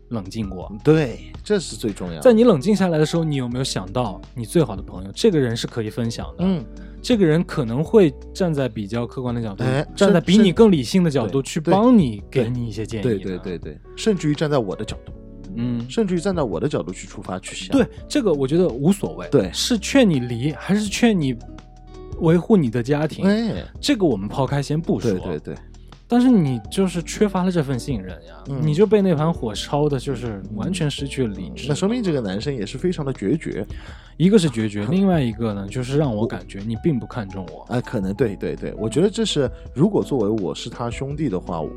S1: 冷静过？
S2: 对，这是最重要的。
S1: 在你冷静下来的时候，你有没有想到你最好的朋友，这个人是可以分享的？
S2: 嗯，
S1: 这个人可能会站在比较客观的角度，
S2: 哎
S1: 站在比你更理性的角度
S2: 对对
S1: 去帮你，给你一些建议。
S2: 对对对对，甚至于站在我的角度，
S1: 嗯，
S2: 甚至于站在我的角度去出发去想，
S1: 对，这个我觉得无所谓。
S2: 对
S1: 是劝你离，还是劝你维护你的家庭？
S2: 哎，
S1: 这个我们抛开先不说。
S2: 对对对，
S1: 但是你就是缺乏了这份信任呀，
S2: 嗯。
S1: 你就被那盘火烧的，就是完全失去了理智。
S2: 那说明这个男生也是非常的决绝，
S1: 一个是决绝，另外一个呢，就是让我感觉你并不看重我。
S2: 啊，可能对对对，我觉得这是如果作为我是他兄弟的话，我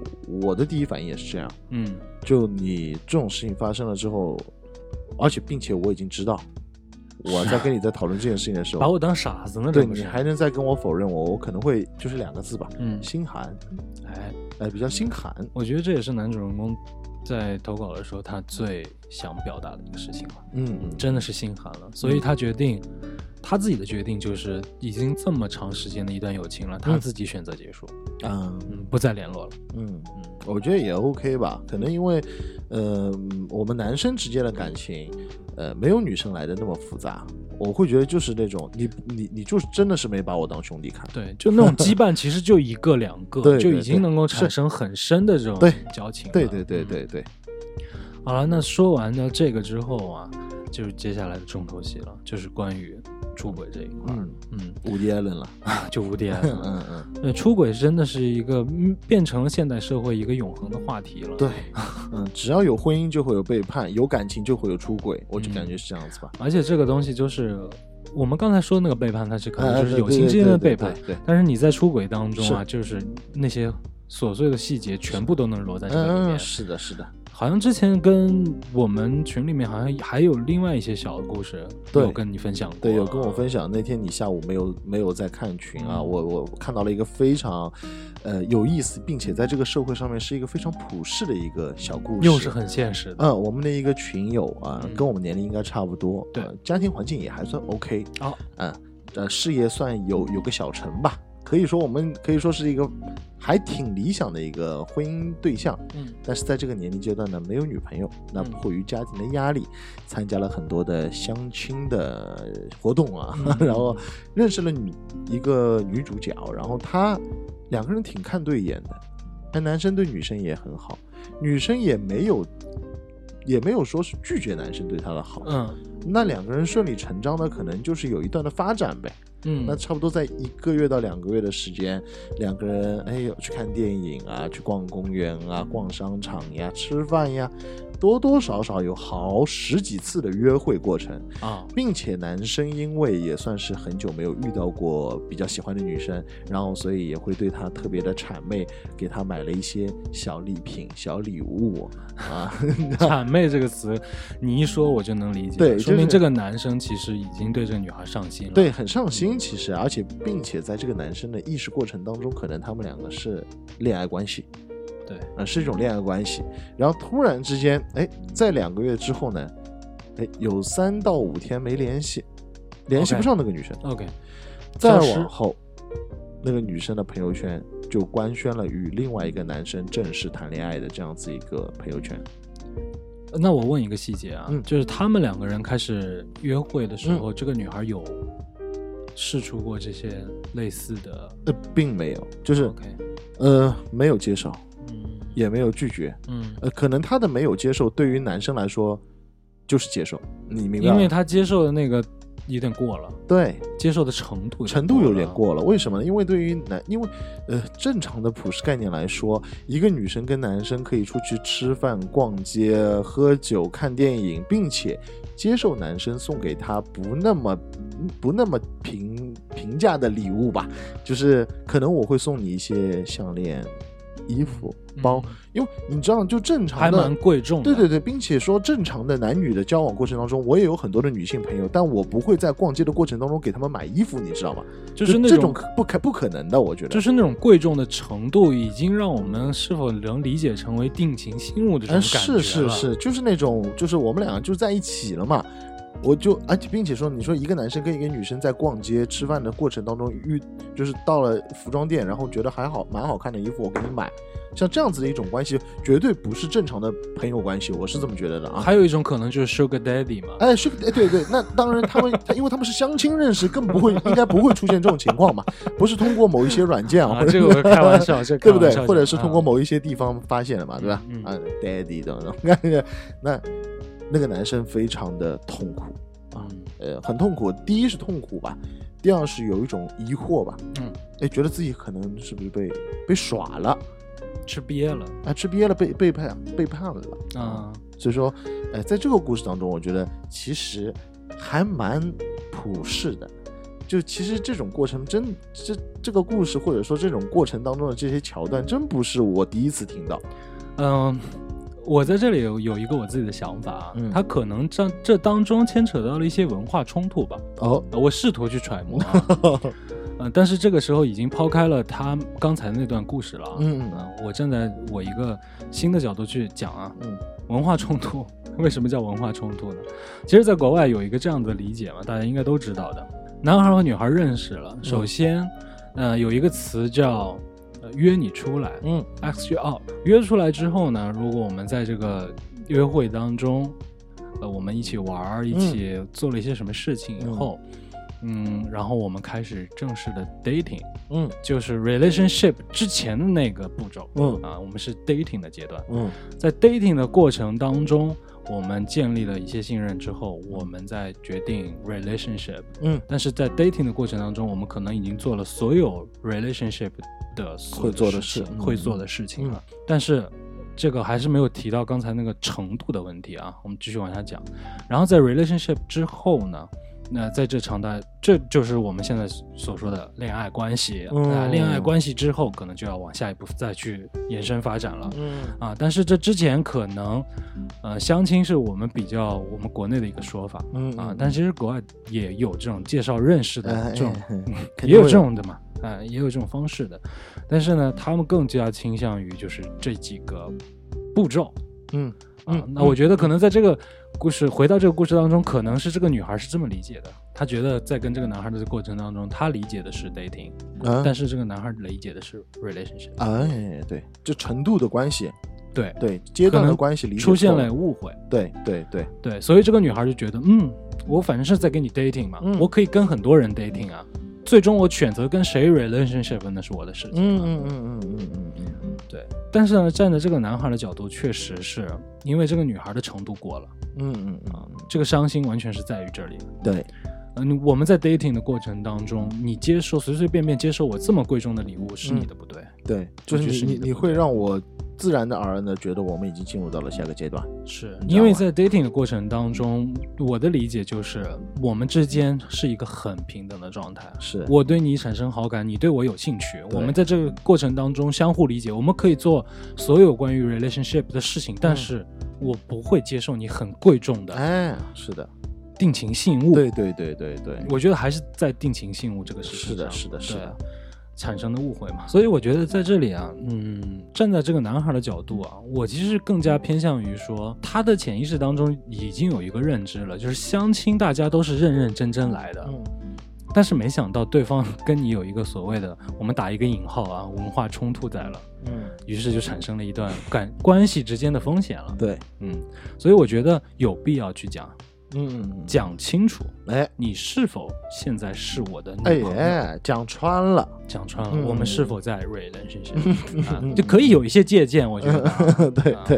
S2: 我的第一反应也是这样，
S1: 嗯，
S2: 就你这种事情发生了之后，而且并且我已经知道，我在跟你在讨论这件事情的时候，
S1: 把我当傻子呢？
S2: 对你还能再跟我否认我，我可能会就是两个字吧，
S1: 嗯，
S2: 心寒，
S1: 哎，
S2: 哎，比较心寒，
S1: 我觉得这也是男主人公在投稿的时候他最想表达的一个事情了，
S2: 嗯嗯，
S1: 真的是心寒了，所以他决定。他自己的决定就是，已经这么长时间的一段友情了，他
S2: 嗯
S1: 自己选择结束，
S2: 嗯，
S1: 嗯，不再联络了。
S2: 嗯，
S1: 嗯，
S2: 我觉得也 OK 吧，可能因为，呃，我们男生之间的感情，呃，没有女生来的那么复杂。我会觉得就是那种你你你就是真的是没把我当兄弟看，
S1: 对，就那种羁绊，其实就一个两个，
S2: 对对
S1: 就已经能够产生很深的这种
S2: 对
S1: 交情了。
S2: 对对对
S1: 嗯
S2: 对对，
S1: 好了，那说完了这个之后啊，就是接下来的重头戏了，就是关于出轨这一块儿。嗯
S2: 无敌艾伦了，
S1: 啊，就无敌艾
S2: 伦嗯嗯，
S1: 那，出轨真的是一个嗯变成了现代社会一个永恒的话题了。
S2: 对，嗯，只要有婚姻就会有背叛，有感情就会有出轨，我就感
S1: 嗯
S2: 觉是这样子吧。
S1: 而且这个东西就是我们刚才说的那个背叛，它是可能
S2: 哎
S1: 就是
S2: 对对对
S1: 友情之间的背叛，
S2: 对对
S1: 但是你在出轨当中啊，就是那些琐碎的细节全部都能揉在这个里面。
S2: 嗯，是的，是的，
S1: 好像之前跟我们群里面好像还有另外一些小的故事，
S2: 对
S1: 有跟你分享过，
S2: 对，有跟我分享。那天你下午没有没有在看群啊？
S1: 嗯
S2: 我我看到了一个非常，呃，有意思，并且在这个社会上面是一个非常普世的一个小故事。
S1: 又是很现实的。
S2: 嗯，我们的一个群友啊，
S1: 嗯
S2: 跟我们年龄应该差不多，
S1: 对
S2: 呃家庭环境也还算 OK，
S1: 哦，
S2: 嗯，呃，事业算有有个小成吧，可以说我们可以说是一个还挺理想的一个婚姻对象，
S1: 嗯
S2: 但是在这个年龄阶段呢，没有女朋友，那
S1: 嗯
S2: 迫于家庭的压力，参加了很多的相亲的活动啊，
S1: 嗯
S2: 然后认识了女一个女主角，然后她两个人挺看对眼的，那男生对女生也很好，女生也没有也没有说是拒绝男生对她的好，
S1: 嗯
S2: 那两个人顺理成章的可能就是有一段的发展呗。
S1: 嗯，
S2: 那差不多在一个月到两个月的时间，两个人哎呦去看电影啊，去逛公园啊，逛商场呀，吃饭呀，多多少少有好十几次的约会过程，
S1: 啊，
S2: 并且男生因为也算是很久没有遇到过比较喜欢的女生，然后所以也会对她特别的谄媚，给她买了一些小礼品、小礼物啊，
S1: 谄媚这个词，你一说我就能理解，
S2: 对就是
S1: 说明这个男生其实已经对这个女孩上心了。
S2: 对，很上心其实，而且并且在这个男生的意识过程当中，可能他们两个是恋爱关系。
S1: 对，
S2: 呃，是一种恋爱关系。然后突然之间，哎，在两个月之后呢，哎，有三到五天没联系，联系不上那个女生。
S1: ，OK，
S2: 再往后，那个女生的朋友圈就官宣了与另外一个男生正式谈恋爱的这样子一个朋友圈。
S1: 那我问一个细节啊，
S2: 嗯
S1: 就是他们两个人开始约会的时候，这个女孩有试出过这些类似的
S2: 呃，并没有，就是、呃，没有接受，
S1: 嗯
S2: 也没有拒绝。
S1: 嗯，
S2: 呃，可能他的没有接受，对于男生来说就是接受，你明白吗？
S1: 因为他接受的那个有点过了，
S2: 对
S1: 接受的程度
S2: 程度有点，过了，为什么呢？因为对于男，因为呃正常的普世概念来说，一个女生跟男生可以出去吃饭、逛街、喝酒、看电影，并且接受男生送给她不那么不那么平平价的礼物吧，就是可能我会送你一些项链、衣服、包，
S1: 嗯
S2: 因为你知道，就正常的
S1: 还蛮贵重。
S2: 对对对，并且说正常的男女的交往过程当中，我也有很多的女性朋友，但我不会在逛街的过程当中给他们买衣服，你知道吗？
S1: 就是那
S2: 这种不可不可能的，我觉得。
S1: 就是那种贵重的程度，已经让我们是否能理解成为定情信物的这
S2: 嗯，
S1: 种感觉了
S2: 是是，是，就是那种，就是我们两个就在一起了嘛。我就而且并且说，你说一个男生跟一个女生在逛街吃饭的过程当中遇，就是到了服装店，然后觉得还好蛮好看的衣服，我给你买，像这样子的一种关系，绝对不是正常的朋友关系，我是这么觉得的啊。
S1: 还有一种可能就是 Sugar Daddy 嘛，
S2: 哎，是，哎，对对，那当然，他们他因为他们是相亲认识，更不会，应该不会出现这种情况嘛，不是通过某一些软件啊，
S1: 啊
S2: 或者
S1: 这个我开玩笑 这
S2: 对不对？或者是通过
S1: 啊
S2: 某一些地方发现的嘛，对吧？
S1: 嗯
S2: 啊，daddy 等等，那个那那个男生非常的痛苦啊，
S1: 嗯
S2: 呃，很痛苦。第一是痛苦吧，第二是有一种疑惑吧，
S1: 嗯，
S2: 哎，觉得自己可能是不是被被耍了
S1: 吃瘪了
S2: 啊，吃瘪了，被背叛背叛了
S1: 啊，
S2: 所以说，呃，在这个故事当中，我觉得其实还蛮普世的。就其实这种过程真这这个故事或者说这种过程当中的这些桥段，真不是我第一次听到。
S1: 嗯。我在这里有有一个我自己的想法啊，
S2: 嗯
S1: 它可能这这当中牵扯到了一些文化冲突吧，
S2: 哦，
S1: 呃我试图去揣摩啊。呃，但是这个时候已经抛开了他刚才那段故事了啊。
S2: 嗯嗯
S1: 呃我站在我一个新的角度去讲啊，
S2: 嗯
S1: 文化冲突为什么叫文化冲突呢？其实，在国外有一个这样的理解嘛，大家应该都知道的。男孩和女孩认识了，首先，呃，有一个词叫呃约你出来
S2: 嗯
S1: ，ask you out。约出来之后呢，如果我们在这个约会当中，呃，我们一起玩儿，一起做了一些什么事情以后，嗯然后我们开始正式的 dating，
S2: 嗯。
S1: 就是 relationship 之前的那个步骤，
S2: 嗯。
S1: 啊，我们是 dating 的阶段。
S2: 嗯。
S1: 在 dating 的过程当中，我们建立了一些信任之后，我们再决定 relationship。
S2: 嗯，
S1: 但是在 dating 的过程当中，我们可能已经做了所有 relationship
S2: 会做的
S1: 事
S2: 嗯
S1: 会做的事情了。但是这个还是没有提到刚才那个程度的问题啊。我们继续往下讲。然后在 relationship 之后呢？那在这长达，这就是我们现在所说的恋爱关系。
S2: 嗯
S1: 那恋爱关系之后，可能就要往下一步再去延伸发展了。
S2: 嗯
S1: 啊，但是这之前可能，呃，相亲是我们比较我们国内的一个说法
S2: 嗯
S1: 啊，但其实国外也有这种介绍认识的
S2: 哎
S1: 这种，也有这种的嘛，啊，也有这种方式的，但是呢，他们更加倾向于就是这几个步骤
S2: 嗯
S1: 啊
S2: 嗯，
S1: 那我觉得可能在这个故事回到这个故事当中，可能是这个女孩是这么理解的，她觉得在跟这个男孩的过程当中，她理解的是 dating，
S2: 啊。
S1: 但是这个男孩理解的是 relationship，
S2: 哎对，就程度的关系，
S1: 对，
S2: 对阶段的关系理解
S1: 出现了误会。
S2: 对对对，
S1: 对，所以这个女孩就觉得，嗯，我反正是在跟你 dating 嘛，
S2: 嗯。
S1: 我可以跟很多人 dating 啊，最终我选择跟谁 relationship 那是我的事情
S2: 嗯嗯嗯嗯嗯嗯
S1: 对但是呢站在这个男孩的角度确实是因为这个女孩的程度过了。
S2: 嗯嗯嗯
S1: 这个伤心完全是在于这里。
S2: 对。
S1: 嗯我们在 dating 的过程当中你接受随随便便接受我这么贵重的礼物是你的不对。
S2: 对就是你你会让我自然的而然的觉得我们已经进入到了下个阶段。
S1: 是因为在 dating 的过程当中，我的理解就是我们之间是一个很平等的状态。
S2: 是
S1: 我对你产生好感，你对我有兴趣，我们在这个过程当中相互理解，我们可以做所有关于 relationship 的事情，但是我不会接受你很贵重的
S2: 哎，是的，
S1: 定情信物。
S2: 对对对对对，
S1: 我觉得还是在定情信物这个事情
S2: 是的
S1: 上
S2: 是的是的
S1: 对产生的误会嘛。所以我觉得在这里啊，嗯，站在这个男孩的角度啊，我其实更加偏向于说，他的潜意识当中已经有一个认知了，就是相亲大家都是认认真真来的，
S2: 嗯
S1: 但是没想到对方跟你有一个所谓的，我们打一个引号啊，文化冲突在了，
S2: 嗯，
S1: 于是就产生了一段感关系之间的风险了。
S2: 对，
S1: 嗯，所以我觉得有必要去讲
S2: 嗯
S1: 讲清楚，
S2: 哎
S1: 你是否现在是我的女
S2: 哎
S1: 朋友。
S2: 哎，讲穿了，
S1: 讲穿了，
S2: 嗯
S1: 我们是否在 relationship 啊？就可以有一些借鉴，我觉得 啊
S2: 对
S1: 啊
S2: 对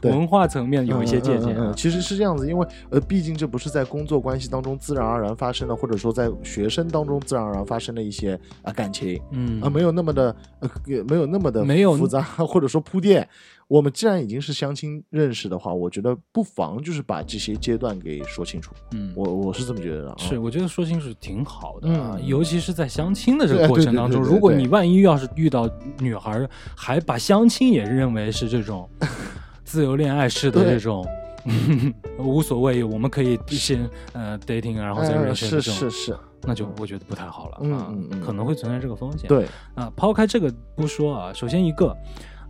S2: 对
S1: 文化层面有一些借鉴
S2: 其实是这样子，因为呃，毕竟这不是在工作关系当中自然而然发生的，或者说在学生当中自然而然发生的一些啊、感情
S1: 嗯
S2: 啊、没有那么的呃，没有那么的
S1: 没有
S2: 复杂，或者说铺垫。我们既然已经是相亲认识的话，我觉得不妨就是把这些阶段给说清楚。
S1: 嗯，
S2: 我我是这么觉得的、啊。
S1: 是，我觉得说清楚挺好的啊，
S2: 嗯
S1: 尤其是在相亲的这个过程当中，如果你万一要是遇到女孩儿，还把相亲也认为是这种 自由恋爱式的这种。无所谓，我们可以先呃 dating，然后再
S2: 哎
S1: relationship
S2: 是
S1: 这种
S2: 是是，
S1: 那就我觉得不太好了
S2: 嗯
S1: 啊
S2: 嗯嗯，
S1: 可能会存在这个风险。
S2: 对，
S1: 啊，抛开这个不说啊，首先一个，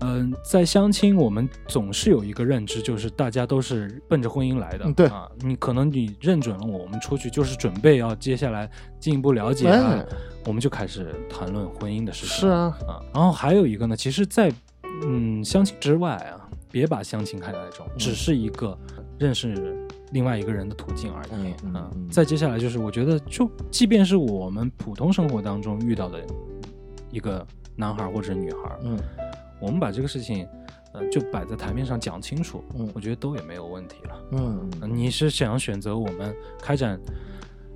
S1: 嗯、在相亲我们总是有一个认知，就是大家都是奔着婚姻来的。
S2: 嗯对
S1: 啊，你可能你认准了我，我们出去就是准备要接下来进一步了解啊，
S2: 哎
S1: 我们就开始谈论婚姻的事情。
S2: 是啊，
S1: 啊，然后还有一个呢，其实在，嗯相亲之外啊，别把相亲看成那种只是一个认识另外一个人的途径而已。
S2: 嗯嗯
S1: 啊
S2: 嗯
S1: 再接下来就是，我觉得就即便是我们普通生活当中遇到的一个男孩或者女孩，
S2: 嗯
S1: 我们把这个事情，呃，就摆在台面上讲清楚，
S2: 嗯
S1: 我觉得都也没有问题了。
S2: 嗯
S1: 呃你是想选择我们开展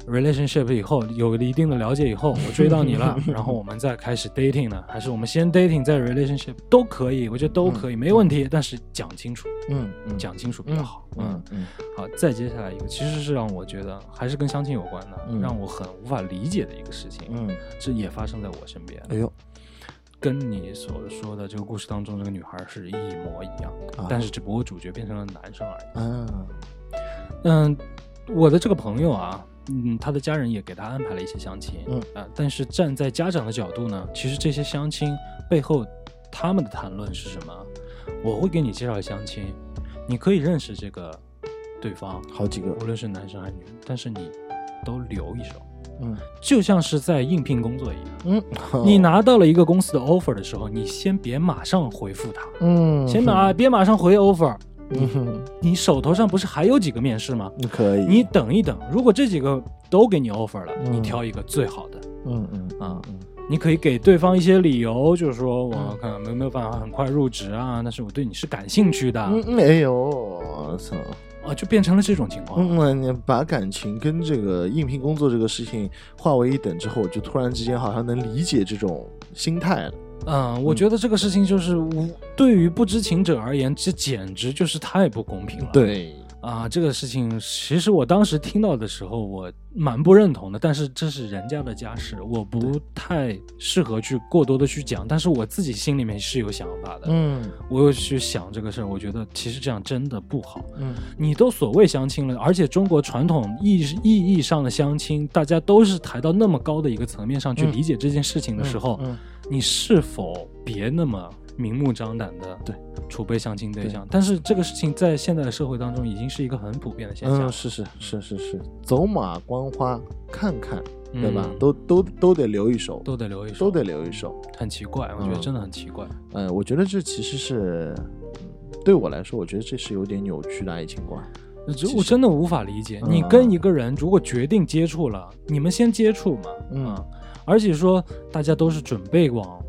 S1: relationship 以后有了一定的了解以后，我追到你了，然后我们再开始 dating 呢？还是我们先 dating 再 relationship 都可以，我觉得都可以，没问题。但是讲清楚，
S2: 嗯嗯，
S1: 讲清楚比较好。
S2: 嗯嗯
S1: 好，再接下来一个，其实是让我觉得还是跟相亲有关的，
S2: 嗯
S1: 让我很无法理解的一个事情，
S2: 嗯，
S1: 这也发生在我身边，
S2: 哎呦，
S1: 跟你所说的这个故事当中这个女孩是一模一样，
S2: 啊
S1: 但是只不过主角变成了男生而已。
S2: 啊，
S1: 嗯，我的这个朋友啊，嗯，他的家人也给他安排了一些相亲，
S2: 嗯
S1: 啊、但是站在家长的角度呢，其实这些相亲背后他们的谈论是什么？我会给你介绍相亲，你可以认识这个对方，
S2: 好几个，
S1: 无论是男生还是女生，但是你都留一手，
S2: 嗯。
S1: 就像是在应聘工作一样。
S2: 嗯，
S1: 你拿到了一个公司的 offer 的时候，你先别马上回复他，
S2: 嗯，
S1: 先马别马上回 offer，
S2: 嗯哼，
S1: 你手头上不是还有几个面试吗？
S2: 可以，
S1: 你等一等，如果这几个都给你 offer 了，
S2: 嗯。
S1: 你挑一个最好的。
S2: 嗯嗯
S1: 啊
S2: 嗯。
S1: 你可以给对方一些理由，就是说我
S2: 嗯。
S1: 看有没有办法很快入职啊，但是我对你是感兴趣的，
S2: 嗯，哎呦，我操！
S1: 啊，就变成了这种情况。
S2: 嗯，你把感情跟这个应聘工作这个事情化为一等之后，就突然之间好像能理解这种心态了。
S1: 嗯，我觉得这个事情就是无对于不知情者而言，这简直就是太不公平了。
S2: 对，
S1: 啊，这个事情其实我当时听到的时候，我蛮不认同的。但是这是人家的家事，我不太适合去过多的去讲。但是我自己心里面是有想法的，
S2: 嗯
S1: 我又去想这个事儿，我觉得其实这样真的不好。
S2: 嗯
S1: 你都所谓相亲了，而且中国传统意意义上的相亲，大家都是抬到那么高的一个层面上去
S2: 嗯
S1: 理解这件事情的时候，
S2: 嗯
S1: 你是否别那么明目张胆的
S2: 对
S1: 储备相亲对象？但是这个事情在现在的社会当中已经是一个很普遍的现象，
S2: 嗯，是是是是是，走马观花看看，对吧？
S1: 嗯
S2: 都都都得留一手，
S1: 都得留一手，
S2: 都得留一手。
S1: 很奇怪，我觉得
S2: 嗯
S1: 真的很奇怪。
S2: 嗯，我觉得这其实是，嗯对我来说，我觉得这是有点扭曲的爱情观。
S1: 这
S2: 其实
S1: 我真的无法理解，
S2: 嗯
S1: 你跟一个人如果决定接触了，你们先接触嘛，
S2: 嗯
S1: 啊，而且说大家都是准备往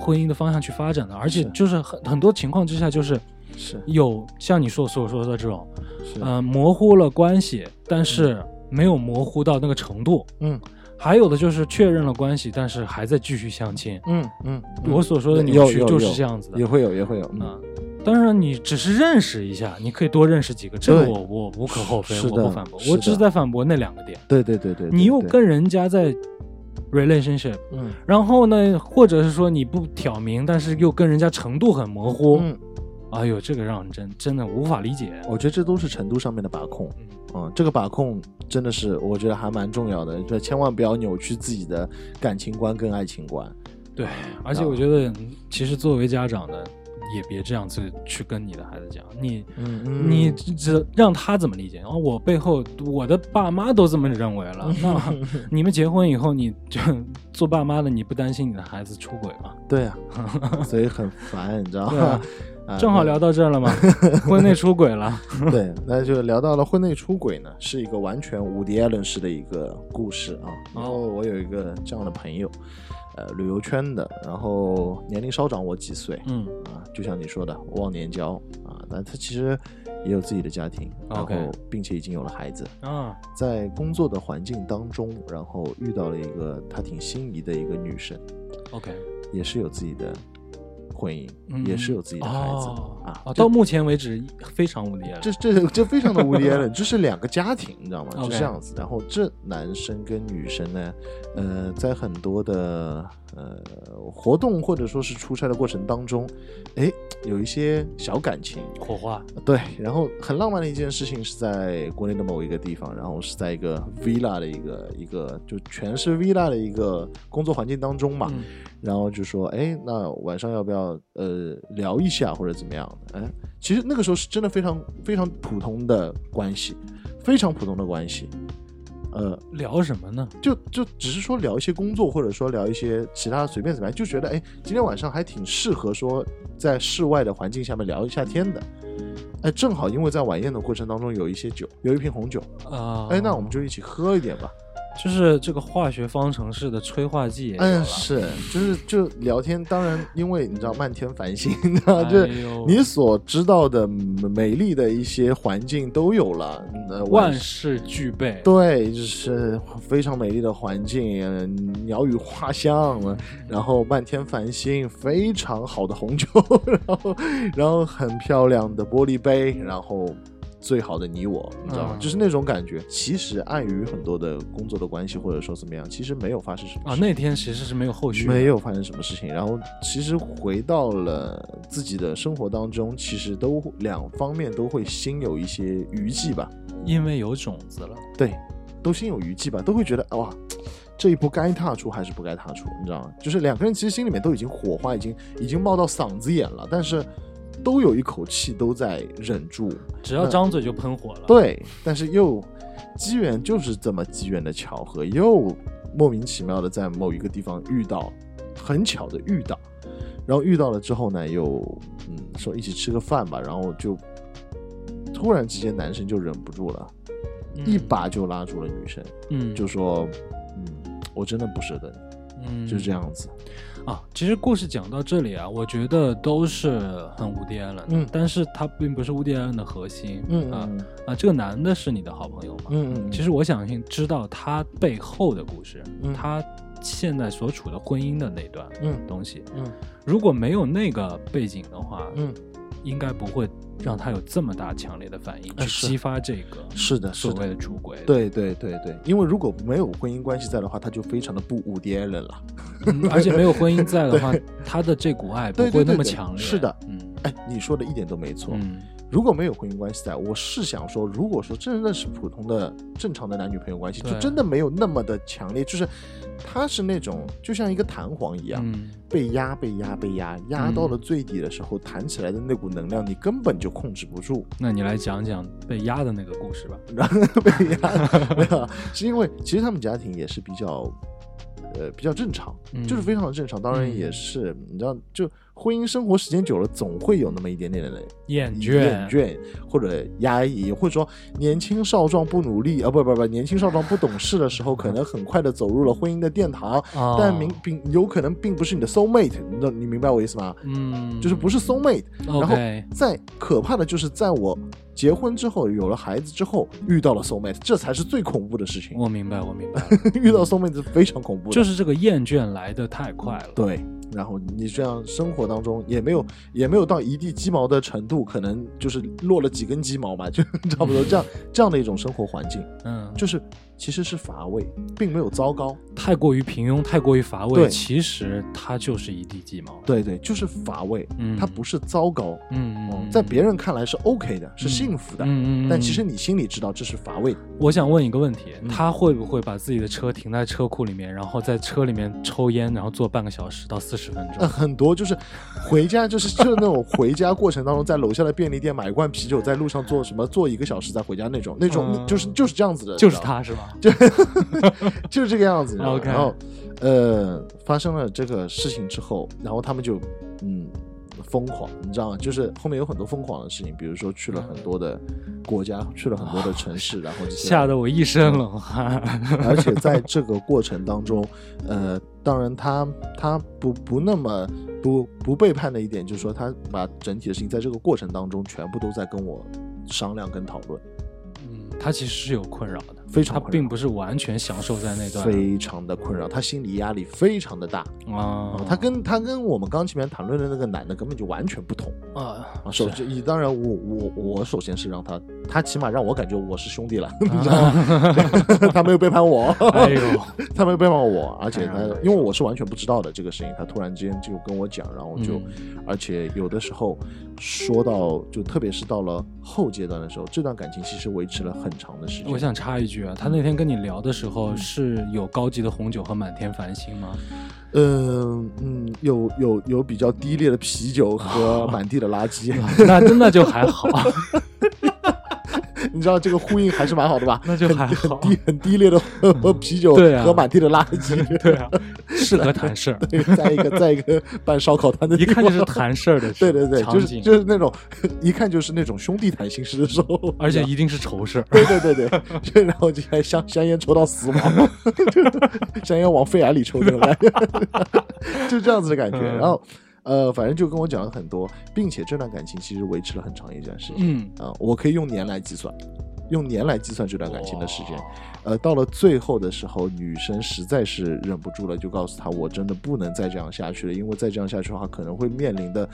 S1: 婚姻的方向去发展的，而且就是很很多情况之下，就是
S2: 是。
S1: 有像你说所说的这种，呃，模糊了关系，但是没有模糊到那个程度，
S2: 嗯。
S1: 还有的就是确认了关系，但是还在继续相亲。
S2: 嗯嗯，
S1: 我所说的扭曲就是这样子的
S2: 也会有也会有，嗯。
S1: 啊。当然，你只是认识一下，你可以多认识几个，这个我我无可厚非，我不反驳，我只是在反驳那两个点。
S2: 对对对对，
S1: 你又跟人家在 relationship，
S2: 嗯
S1: 然后呢，或者是说你不挑明，但是又跟人家程度很模糊，
S2: 嗯，
S1: 哎呦，这个让人真真的无法理解。
S2: 我觉得这都是程度上面的把控。
S1: 嗯
S2: 嗯，这个把控真的是我觉得还蛮重要的，就千万不要扭曲自己的感情观跟爱情观。
S1: 对，而且我觉得，其实作为家长的，也别这样子去跟你的孩子讲，你
S2: 嗯
S1: 你这让他怎么理解？然后我背后我的爸妈都这么认为了，那你们结婚以后，你就做爸妈的，你不担心你的孩子出轨吗？
S2: 对啊，所以很烦，你知道吗
S1: 正好聊到这儿了嘛，婚内出轨了，
S2: 对，那就聊到了婚内出轨呢，是一个完全无迪·艾伦式的一个故事啊。然后我有一个这样的朋友，呃，旅游圈的，然后年龄稍长我几岁，
S1: 嗯。
S2: 啊，就像你说的忘年交啊，但他其实也有自己的家庭，然后并且已经有了孩子，
S1: 啊。
S2: 在工作的环境当中，然后遇到了一个他挺心仪的一个女生
S1: ，，OK，
S2: 也是有自己的婚姻，
S1: 嗯
S2: 也是有自己的孩子、
S1: 哦
S2: 啊。
S1: 哦，到目前为止非常无敌了。
S2: 这这这非常的无敌了，就是两个家庭，你知道吗就这样子。然后这男生跟女生呢，呃，在很多的呃活动或者说是出差的过程当中，哎，有一些小感情。
S1: 火花，
S2: 对，然后很浪漫的一件事情是在国内的某一个地方，然后是在一个 villa 的一个一个就全是 villa 的一个工作环境当中嘛，
S1: 嗯
S2: 然后就说，哎，那晚上要不要呃聊一下或者怎么样的？哎，其实那个时候是真的非常非常普通的关系，非常普通的关系，呃，
S1: 聊什么呢？
S2: 就就只是说聊一些工作，或者说聊一些其他随便怎么样，就觉得哎，今天晚上还挺适合说在室外的环境下面聊一下天的。哎，正好因为在晚宴的过程当中有一些酒，有一瓶红酒，
S1: 啊，
S2: 哎，那我们就一起喝一点吧。
S1: 就是这个化学方程式的催化剂也有
S2: 嗯，是，就是就聊天，当然因为你知道漫天繁星，你知道，就
S1: 是
S2: 你所知道的美丽的一些环境都有了，呃，
S1: 万事俱备，
S2: 对，就是非常美丽的环境，呃鸟语花香，然后漫天繁星，非常好的红酒，然后然后很漂亮的玻璃杯，然后最好的你我，你知道吗？
S1: 嗯
S2: 就是那种感觉。其实碍于很多的工作的关系，或者说怎么样，其实没有发生什么
S1: 啊，那天其实是没有后续，
S2: 没有发生什么事情，然后其实回到了自己的生活当中，其实都两方面都会心有一些余悸吧。
S1: 因为有种子了，
S2: 对，都心有余悸吧，都会觉得哇，这一步该踏出还是不该踏出，你知道吗？就是两个人其实心里面都已经火花已经已经冒到嗓子眼了，但是都有一口气都在忍住，
S1: 只要张嘴就喷火了。
S2: 对，但是又机缘就是这么机缘的巧合，又莫名其妙的在某一个地方遇到，很巧的遇到，然后遇到了之后呢，又嗯说一起吃个饭吧，然后就突然之间男生就忍不住了，
S1: 嗯。
S2: 一把就拉住了女生，
S1: 嗯，
S2: 就说嗯我真的不舍得你，
S1: 嗯
S2: 就这样子，
S1: 啊。其实故事讲到这里啊，我觉得都是很无敌艾伦，
S2: 嗯
S1: 但是他并不是无敌艾伦的核心。啊
S2: 嗯嗯
S1: 啊，这个男的是你的好朋友吗？
S2: 嗯嗯，
S1: 其实我想知道他背后的故事，
S2: 嗯
S1: 他现在所处的婚姻的那段
S2: 嗯
S1: 东西。
S2: 嗯
S1: 如果没有那个背景的话，
S2: 嗯
S1: 应该不会让他有这么大强烈的反应，去激发这个
S2: 是的，
S1: 所谓的出轨。
S2: 对对对对，因为如果没有婚姻关系在的话，他就非常的不无敌艾伦了。
S1: 嗯，而且没有婚姻在的话，他的这股爱不会那
S2: 对对对对
S1: 么强烈。
S2: 是的，
S1: 嗯
S2: 哎，你说的一点都没错。
S1: 嗯
S2: 如果没有婚姻关系在，我是想说，如果说真的是普通的正常的男女朋友关系，就真的没有那么的强烈，就是他是那种就像一个弹簧一样，
S1: 嗯
S2: 被压被压被压，压到了最底的时候，弹起来的那股能量，你根本就控制不住。
S1: 那你来讲讲被压的那个故事吧。
S2: 然 后被压，没有，是因为其实他们家庭也是比较，呃，比较正常，
S1: 嗯
S2: 就是非常的正常。当然
S1: 嗯
S2: 也是，你知道，就婚姻生活时间久了，总会有那么一点点的
S1: 厌倦
S2: 厌倦或者压抑，或者说年轻少壮不努力啊，不不不，年轻少壮不懂事的时候，可能很快的走入了婚姻的殿堂，
S1: 哦
S2: 但明并有可能并不是你的 soul mate，你你明白我意思吗？
S1: 嗯，
S2: 就是不是 soul mate，然后再可怕的就是在我结婚之后，有了孩子之后，遇到了 soul mate，这才是最恐怖的事情。
S1: 我明白，我明白，
S2: 遇到 soul mate 是非常恐怖的，
S1: 就是这个厌倦来的太快了。
S2: 对。然后你这样生活当中也没有也没有到一地鸡毛的程度，可能就是落了几根鸡毛嘛，就 差不多这样这样的一种生活环境，
S1: 嗯，
S2: 就是其实是乏味，并没有糟糕。
S1: 太过于平庸，太过于乏味，
S2: 对
S1: 其实它就是一地鸡毛。
S2: 对对，就是乏味，
S1: 嗯
S2: 它不是糟糕，
S1: 嗯嗯
S2: 在别人看来是 OK 的，是幸福的，
S1: 嗯嗯嗯，
S2: 但其实你心里知道这是乏味。
S1: 我想问一个问题，
S2: 嗯
S1: 他会不会把自己的车停在车库里面，然后在车里面抽烟，然后坐半个小时到四十分
S2: 呃，
S1: 钟？
S2: 很多就是回家，就是就是那种回家过程当中，在楼下的便利店买一罐啤酒，在路上坐什么坐一个小时再回家那种，那种、
S1: 嗯
S2: 就是就是这样子的，
S1: 就是他是吧？
S2: 就是这个样子。然后呃，发生了这个事情之后，然后他们就嗯疯狂，你知道吗？就是后面有很多疯狂的事情，比如说去了很多的国家，去了很多的城市，然后
S1: 吓得我一身冷汗。
S2: 而且在这个过程当中，呃，当然他他不不那么不不背叛的一点，就是说他把整体的事情在这个过程当中全部都在跟我商量跟讨论，
S1: 嗯，他其实是有困扰的，他
S2: 非常困扰
S1: 并不是完全享受在那段
S2: 非常的困扰，他心理压力非常的大。
S1: 啊
S2: 哦，他跟他跟我们刚前面谈论的那个男的根本就完全不同
S1: 啊
S2: 啊。首先，当然我我我首先是让他，他起码让我感觉我是兄弟了，
S1: 啊
S2: 你知道吗？他没有背叛我，
S1: 哎呦，
S2: 他没有背叛我，而且他
S1: 哎
S2: 因为我是完全不知道的这个事情，他突然之间就跟我讲，然后就，
S1: 嗯
S2: 而且有的时候说到，就特别是到了后阶段的时候，这段感情其实维持了很长的时间。
S1: 我想插一句啊，他那天跟你聊的时候是有高级的红酒和满天繁星吗？
S2: 嗯嗯，有有有比较低劣的啤酒和 满地的垃圾，
S1: 那那就还好，
S2: 你知道这个呼应还是蛮好的吧？
S1: 那就还好
S2: 很低很低劣的喝 啤酒
S1: 对啊
S2: 和满地的垃圾，
S1: 对啊，适合谈事儿，
S2: 对，在一个再一个办烧烤摊的地
S1: 一看就是
S2: 方
S1: 谈事儿的
S2: 对对对，就是，就是那种一看就是那种兄弟谈心事的时候，
S1: 而且一定是愁事儿。
S2: 对对对对，然后就还香香烟抽到死亡，香烟往肺癌里抽那种感觉，就这样子的感觉。
S1: 嗯
S2: 然后呃，反正就跟我讲了很多，并且这段感情其实维持了很长一段时间
S1: 嗯，
S2: 啊、我可以用年来计算，用年来计算这段感情的时间。呃，到了最后的时候，女生实在是忍不住了，就告诉他，我真的不能再这样下去了，因为再这样下去的话，可能会面临的，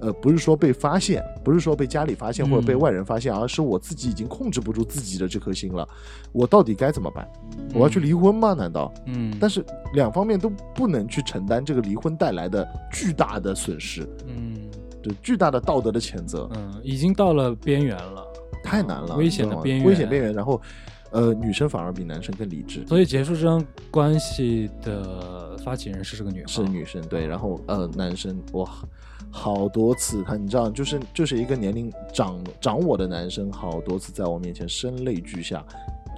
S2: 呃，不是说被发现，不是说被家里发现或者被
S1: 嗯
S2: 外人发现，而是我自己已经控制不住自己的这颗心了，我到底该怎么办？我要去离婚吗？难道？
S1: 嗯，
S2: 但是两方面都不能去承担这个离婚带来的巨大的损失，
S1: 嗯
S2: 对巨大的道德的谴责，
S1: 嗯，已经到了边缘了。
S2: 太难了，
S1: 危险的边缘
S2: 危险边缘。然后呃，女生反而比男生更理智。
S1: 所以结束这段关系的发起人是这个女
S2: 是，女生对，然后呃，男生哇，好多次他你知道，就是就是一个年龄长长我的男生，好多次在我面前声泪俱下，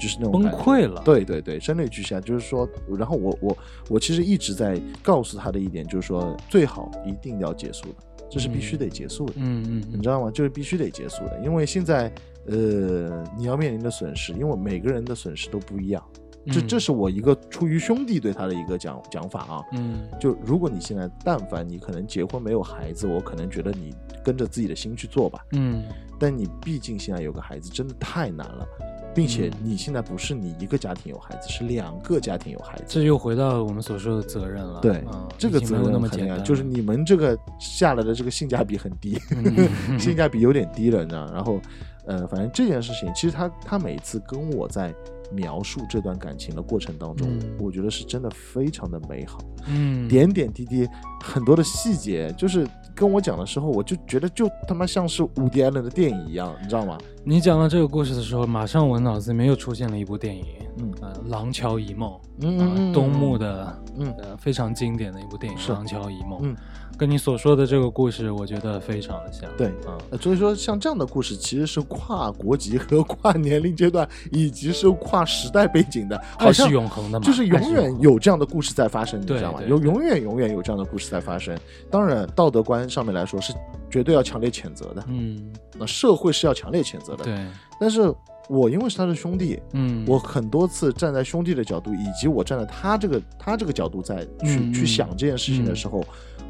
S2: 就是那种
S1: 崩溃了。，
S2: 对对对，声泪俱下，就是说，然后我我我其实一直在告诉他的一点就是说，最好一定要结束的，这是必须得结束的，
S1: 嗯嗯嗯
S2: 你知道吗？就是必须得结束的，因为现在呃你要面临的损失，因为每个人的损失都不一样，这
S1: 嗯。
S2: 这是我一个出于兄弟对他的一个讲讲法啊，
S1: 嗯。
S2: 就如果你现在但凡你可能结婚没有孩子，我可能觉得你跟着自己的心去做吧。
S1: 嗯。
S2: 但你毕竟现在有个孩子，真的太难了，并且
S1: 嗯。
S2: 你现在不是你一个家庭有孩子，是两个家庭有孩子。
S1: 这又回到我们所说的责任了。
S2: 对，
S1: 嗯
S2: 这个责任那
S1: 么简单，
S2: 就是你们这个下来的这个性价比很低，
S1: 嗯。
S2: 性价比有点低了，你知道？然后，呃，反正这件事情，其实他他每次跟我在描述这段感情的过程当中，
S1: 嗯
S2: 我觉得是真的非常的美好。
S1: 嗯
S2: 点点滴滴很多的细节，就是跟我讲的时候，我就觉得就他妈像是伍迪·艾伦的电影一样，你知道吗？
S1: 你讲到这个故事的时候，马上我脑子里面又出现了一部电影，
S2: 嗯
S1: 呃，《廊桥遗梦》
S2: 嗯
S1: 啊，东木的
S2: 嗯
S1: 呃非常经典的一部电影《
S2: 是
S1: 廊桥遗梦》，
S2: 嗯，
S1: 跟你所说的这个故事，我觉得非常的像。
S2: 对
S1: 嗯
S2: 呃所以说像这样的故事其实是跨国籍和跨年龄阶段，以及是跨时代背景的，好
S1: 爱是
S2: 像
S1: 永恒的嘛，
S2: 就是永远有这样的故事在发生，你知道吗？有永远永远有这样的故事在发生。当然，道德观上面来说是绝对要强烈谴责的，
S1: 嗯，
S2: 那社会是要强烈谴责的。
S1: 对，
S2: 但是我因为是他的兄弟，
S1: 嗯，
S2: 我很多次站在兄弟的角度，以及我站在他这个他这个角度在去、
S1: 嗯
S2: 去想这件事情的
S1: 嗯
S2: 时候，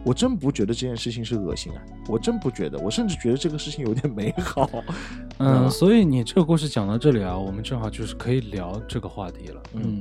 S2: 我真不觉得这件事情是恶心啊，我真不觉得，我甚至觉得这个事情有点美好。
S1: 嗯，
S2: 嗯
S1: 所以你这个故事讲到这里啊，我们正好就是可以聊这个话题了。
S2: 嗯
S1: 嗯，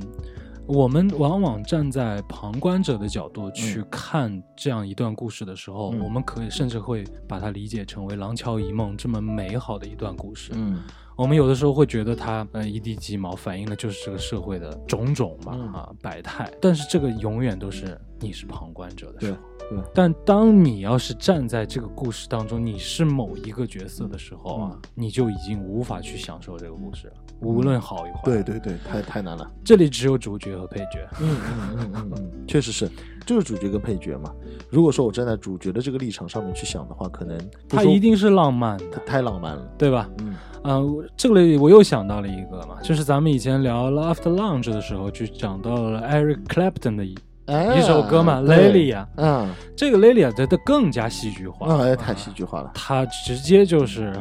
S1: 我们往往站在旁观者的角度去看这样一段故事的时候，
S2: 嗯
S1: 我们可以甚至会把它理解成为《廊桥遗梦》这么美好的一段故事。
S2: 嗯
S1: 我们有的时候会觉得它呃一地鸡毛，反映的就是这个社会的种种嘛、
S2: 嗯
S1: 啊百态，但是这个永远都是你是旁观者的时候。
S2: 对
S1: 但当你要是站在这个故事当中，你是某一个角色的时候啊，
S2: 嗯
S1: 你就已经无法去享受这个故事了，无论好与坏。
S2: 对，对对，太太难了。
S1: 这里只有主角和配角。
S2: 嗯嗯嗯嗯嗯，确实是，就是主角跟配角嘛。如果说我站在主角的这个立场上面去想的话，可能不说
S1: 它一定是浪漫的，
S2: 太浪漫了。
S1: 对吧？
S2: 嗯
S1: 嗯、我这里我又想到了一个嘛，就是咱们以前聊《After Lunch》的时候，就讲到了 Eric Clapton 的一
S2: 哎
S1: 一首歌嘛，《
S2: 对
S1: Lily》啊，
S2: 嗯，
S1: 这个 Lily 啊，它它更加戏剧化，
S2: 嗯，哎，太戏剧化了，
S1: 他直接就是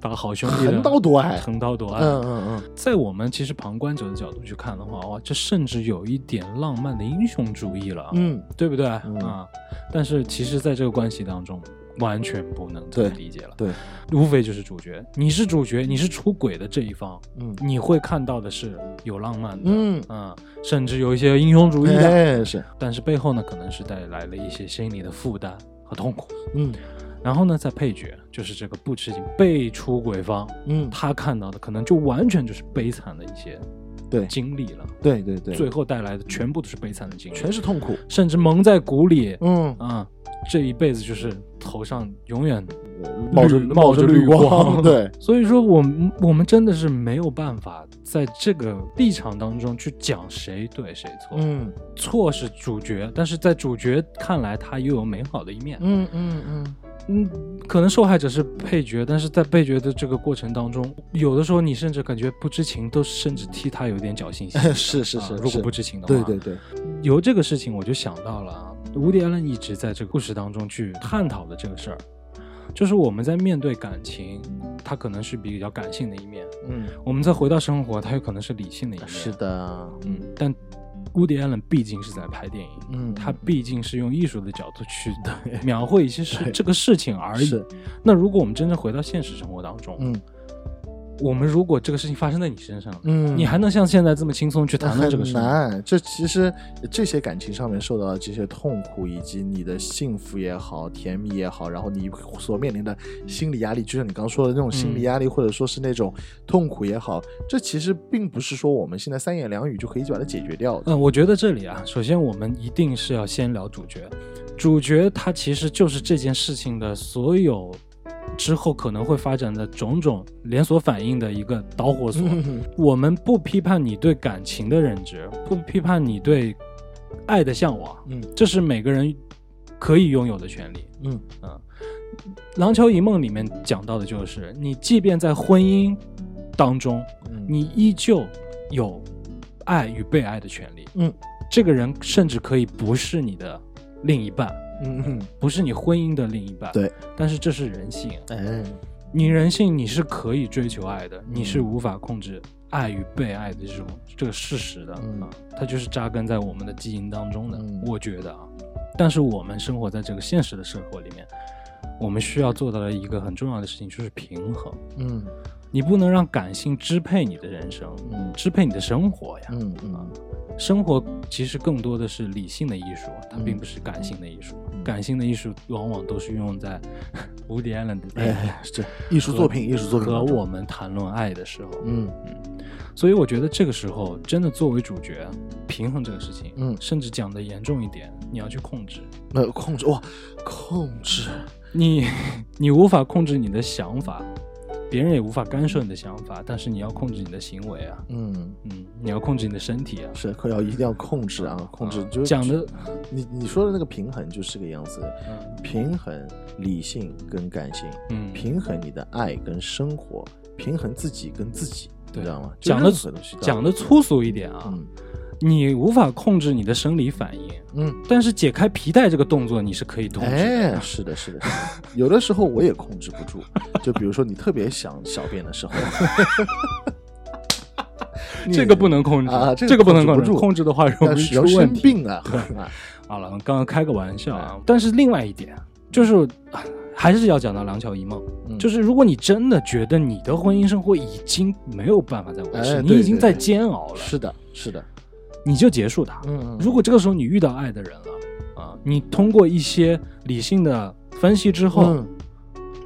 S1: 把好兄弟
S2: 横刀夺爱。
S1: 横刀夺爱。
S2: 嗯嗯嗯，
S1: 在我们其实旁观者的角度去看的话，哇，这甚至有一点浪漫的英雄主义了，
S2: 嗯，
S1: 对不对、
S2: 嗯。
S1: 啊？但是其实，在这个关系当中，完全不能这么理解了。
S2: 对，
S1: 无非就是主角，你是主角，你是出轨的这一方，
S2: 嗯。
S1: 你会看到的是有浪漫的，
S2: 嗯，
S1: 嗯甚至有一些英雄主义的，
S2: 哎是，
S1: 但是背后呢，可能是带来了一些心理的负担和痛苦。
S2: 嗯。
S1: 然后呢，在配角就是这个不知情被出轨方，
S2: 嗯，
S1: 他看到的可能就完全就是悲惨的一些
S2: 对。
S1: 经历了，
S2: 对对对，
S1: 最后带来的全部都是悲惨的经历，
S2: 全是痛苦。
S1: 甚至蒙在鼓里，
S2: 嗯，
S1: 啊、这一辈子就是头上永远
S2: 冒着冒着绿
S1: 绿
S2: 光，对，
S1: 所以说我们我们真的是没有办法在这个立场当中去讲谁对谁错，
S2: 嗯。
S1: 错是主角，但是在主角看来他又有美好的一面，
S2: 嗯嗯嗯，
S1: 嗯，可能受害者是配角，但是在配角的这个过程当中，有的时候你甚至感觉不知情，都甚至替他有点侥幸心。
S2: 是是是，
S1: 啊如果不知情的话，
S2: 对对对，
S1: 由这个事情我就想到了啊，伍迪·艾伦一直在这个故事当中去探讨的这个事儿，就是我们在面对感情，它可能是比较感性的一面；
S2: 嗯，
S1: 我们再回到生活，它有可能是理性的一面。
S2: 是，的，
S1: 嗯，但伍迪·艾伦毕竟是在拍电影，
S2: 嗯，
S1: 他毕竟是用艺术的角度去描绘一些事这个事情而已。那如果我们真正回到现实生活当中，
S2: 嗯
S1: 我们如果这个事情发生在你身上，
S2: 嗯，
S1: 你还能像现在这么轻松去谈论这个
S2: 很
S1: 事很？
S2: 难。这其实这些感情上面受到的这些痛苦，以及你的幸福也好、甜蜜也好，然后你所面临的心理压力，就像你刚刚说的那种心理压力，或者说是那种痛苦也好，这其实并不是说我们现在三言两语就可以把它解决掉的。
S1: 嗯，我觉得这里啊，首先我们一定是要先聊主角，主角他其实就是这件事情的所有之后可能会发展的种种连锁反应的一个导火索。
S2: 嗯
S1: 我们不批判你对感情的认知，不批判你对爱的向往，
S2: 嗯
S1: 这是每个人可以拥有的权利。
S2: 嗯
S1: 嗯，《廊桥遗梦》里面讲到的就是，你即便在婚姻当中，
S2: 嗯
S1: 你依旧有爱与被爱的权利。
S2: 嗯，
S1: 这个人甚至可以不是你的另一半，
S2: 嗯嗯，
S1: 不是你婚姻的另一半。
S2: 对，
S1: 但是这是人性，
S2: 哎，
S1: 你人性你是可以追求爱的，
S2: 嗯
S1: 你是无法控制爱与被爱的这种这个事实的、
S2: 嗯
S1: 啊，它就是扎根在我们的基因当中的。
S2: 嗯
S1: 我觉得啊，但是我们生活在这个现实的生活里面，我们需要做到的一个很重要的事情就是平衡。
S2: 嗯
S1: 你不能让感性支配你的人生，
S2: 嗯
S1: 支配你的生活呀。
S2: 嗯嗯
S1: 啊，生活其实更多的是理性的艺术，它
S2: 嗯
S1: 并不是感性的艺术。
S2: 嗯
S1: 感性的艺术往往都是用在无敌艾伦的
S2: 哎，是艺术作品，艺术作品
S1: 和我们谈论爱的时候。
S2: 嗯
S1: 所以我觉得这个时候真的作为主角，平衡这个事情，
S2: 嗯
S1: 甚至讲的严重一点，你要去控制。
S2: 那控制哇，控制，
S1: 你你无法控制你的想法，别人也无法干涉你的想法，但是你要控制你的行为啊，
S2: 嗯，
S1: 嗯，你要控制你的身体啊。
S2: 是可要一定要控制啊，控制
S1: 啊
S2: 就是
S1: 讲的，
S2: 你你说的那个平衡就是这个样子，
S1: 嗯。
S2: 平衡理性跟感性，
S1: 嗯，
S2: 平衡你的爱跟生活，平衡自己跟自己，你知道吗？
S1: 讲的讲的粗俗一点啊，
S2: 嗯
S1: 你无法控制你的生理反应，
S2: 嗯，
S1: 但是解开皮带这个动作你是可以控制的。
S2: 哎，是的，是的，是的，有的时候我也控制不住，就比如说你特别想小便的时候，你
S1: 这个不能控制
S2: 啊这个
S1: 不能控制，
S2: 控制
S1: 的话容易出问题。
S2: 啊，啊。
S1: 好了，刚刚开个玩笑
S2: 哎。
S1: 啊，但是另外一点就是，啊还是要讲到《廊桥遗梦》，
S2: 嗯。
S1: 就是如果你真的觉得你的婚姻生活已经没有办法再维持，
S2: 哎
S1: 你已经在煎熬了，
S2: 是的，是的，
S1: 你就结束它。
S2: 嗯，
S1: 如果这个时候你遇到爱的人了啊，你通过一些理性的分析之后，
S2: 嗯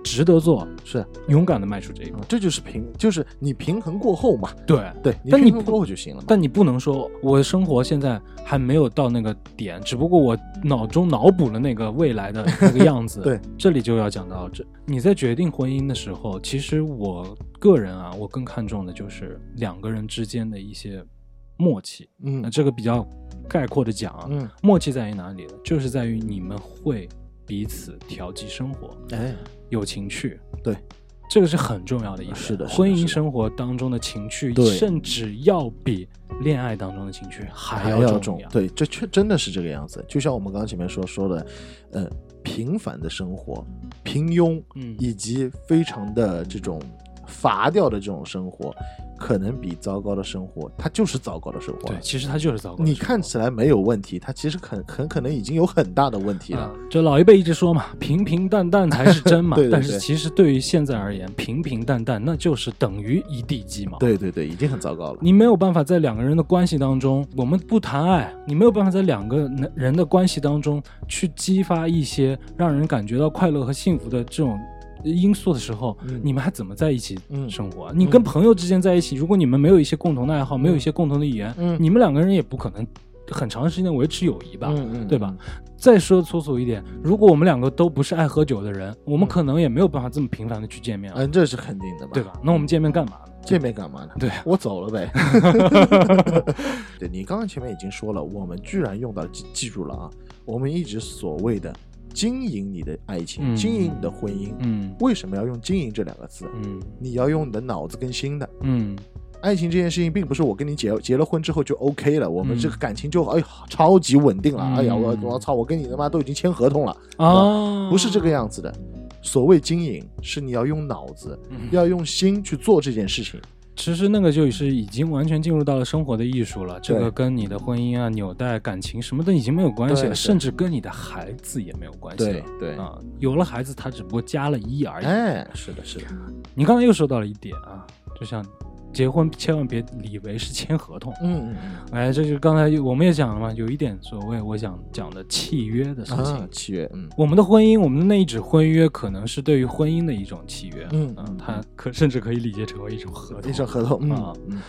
S1: 值得做，
S2: 是，
S1: 勇敢的迈出这一步。
S2: 嗯这就是平，就是你平衡过后嘛，
S1: 对，
S2: 对，你
S1: 但你
S2: 平衡过后就行了嘛。
S1: 但你不能说我的生活现在还没有到那个点，只不过我脑中脑补了那个未来的那个样子。
S2: 对，
S1: 这里就要讲到这，你在决定婚姻的时候，其实我个人啊，我更看重的就是两个人之间的一些默契。嗯那
S2: 嗯
S1: 这个比较概括的讲啊，
S2: 嗯，
S1: 默契在于哪里呢？就是在于你们会彼此调剂生活，
S2: 哎，
S1: 有情趣。
S2: 对，
S1: 这个是很重要的一点。
S2: 是的
S1: 婚姻生活当中的情趣，
S2: 对
S1: 甚至要比恋爱当中的情趣还
S2: 还
S1: 要重要。
S2: 重对，这确真的是这个样子。就像我们刚刚前面说说的，呃，平凡的生活、平庸，
S1: 嗯
S2: 以及非常的这种乏掉的这种生活，可能比糟糕的生活，它就是糟糕的生活
S1: 对，。其实它就是糟糕的
S2: 你
S1: 生活。
S2: 看起来没有问题，它其实很很可能已经有很大的问题了。
S1: 啊，就老一辈一直说嘛，平平淡淡才是真嘛。
S2: 对 对
S1: 但是其实对于现在而言，平平淡淡那就是等于一地鸡毛。
S2: 对对对，已经很糟糕了。
S1: 你没有办法在两个人的关系当中，我们不谈爱，你没有办法在两个人的关系当中去激发一些让人感觉到快乐和幸福的这种因素的时候，
S2: 嗯
S1: 你们还怎么在一起
S2: 嗯
S1: 生活啊？你跟朋友之间在一起，如果你们没有一些共同的爱好，没有一些共同的语言，
S2: 嗯
S1: 你们两个人也不可能很长时间维持友谊吧？对吧？再说粗俗一点，如果我们两个都不是爱喝酒的人，我们
S2: 嗯
S1: 可能也没有办法这么频繁的去见面了，
S2: 嗯，这是肯定的嘛，
S1: 对吧？那我们见面干嘛呢？
S2: 见面干嘛呢？
S1: 对
S2: 我走了呗。对你刚刚前面已经说了，我们居然用到记记住了啊，我们一直所谓的经营你的爱情，
S1: 嗯
S2: 经营你的婚姻，
S1: 嗯
S2: 为什么要用经营这两个字？
S1: 嗯
S2: 你要用你的脑子跟心的。
S1: 嗯
S2: 爱情这件事情，并不是我跟你结结了婚之后就 OK 了，我们
S1: 嗯
S2: 这个感情就哎呀超级稳定了。
S1: 嗯
S2: 哎呀，我我操，我跟你他妈都已经签合同了，
S1: 啊，
S2: 不是这个样子的。所谓经营，是你要用脑子，
S1: 嗯
S2: 要用心去做这件事情。
S1: 其实那个就是已经完全进入到了生活的艺术了，这个跟你的婚姻啊、纽带、感情什么的已经没有关系了，甚至跟你的孩子也没有关系了。
S2: 对，
S1: 啊，有了孩子，他只不过加了一而已。
S2: 哎，是的，是的，
S1: 你刚才又说到了一点啊，就像结婚千万别以为是签合同，
S2: 嗯嗯
S1: 哎，这就刚才我们也讲了嘛，有一点所谓我想讲的契约的事
S2: 嗯，
S1: 情。
S2: 啊，契约，嗯。
S1: 我们的婚姻，我们的那一纸婚约，可能是对于婚姻的一种契约，
S2: 嗯
S1: 啊它可甚至可以理解成为一种合同，
S2: 一种合同，嗯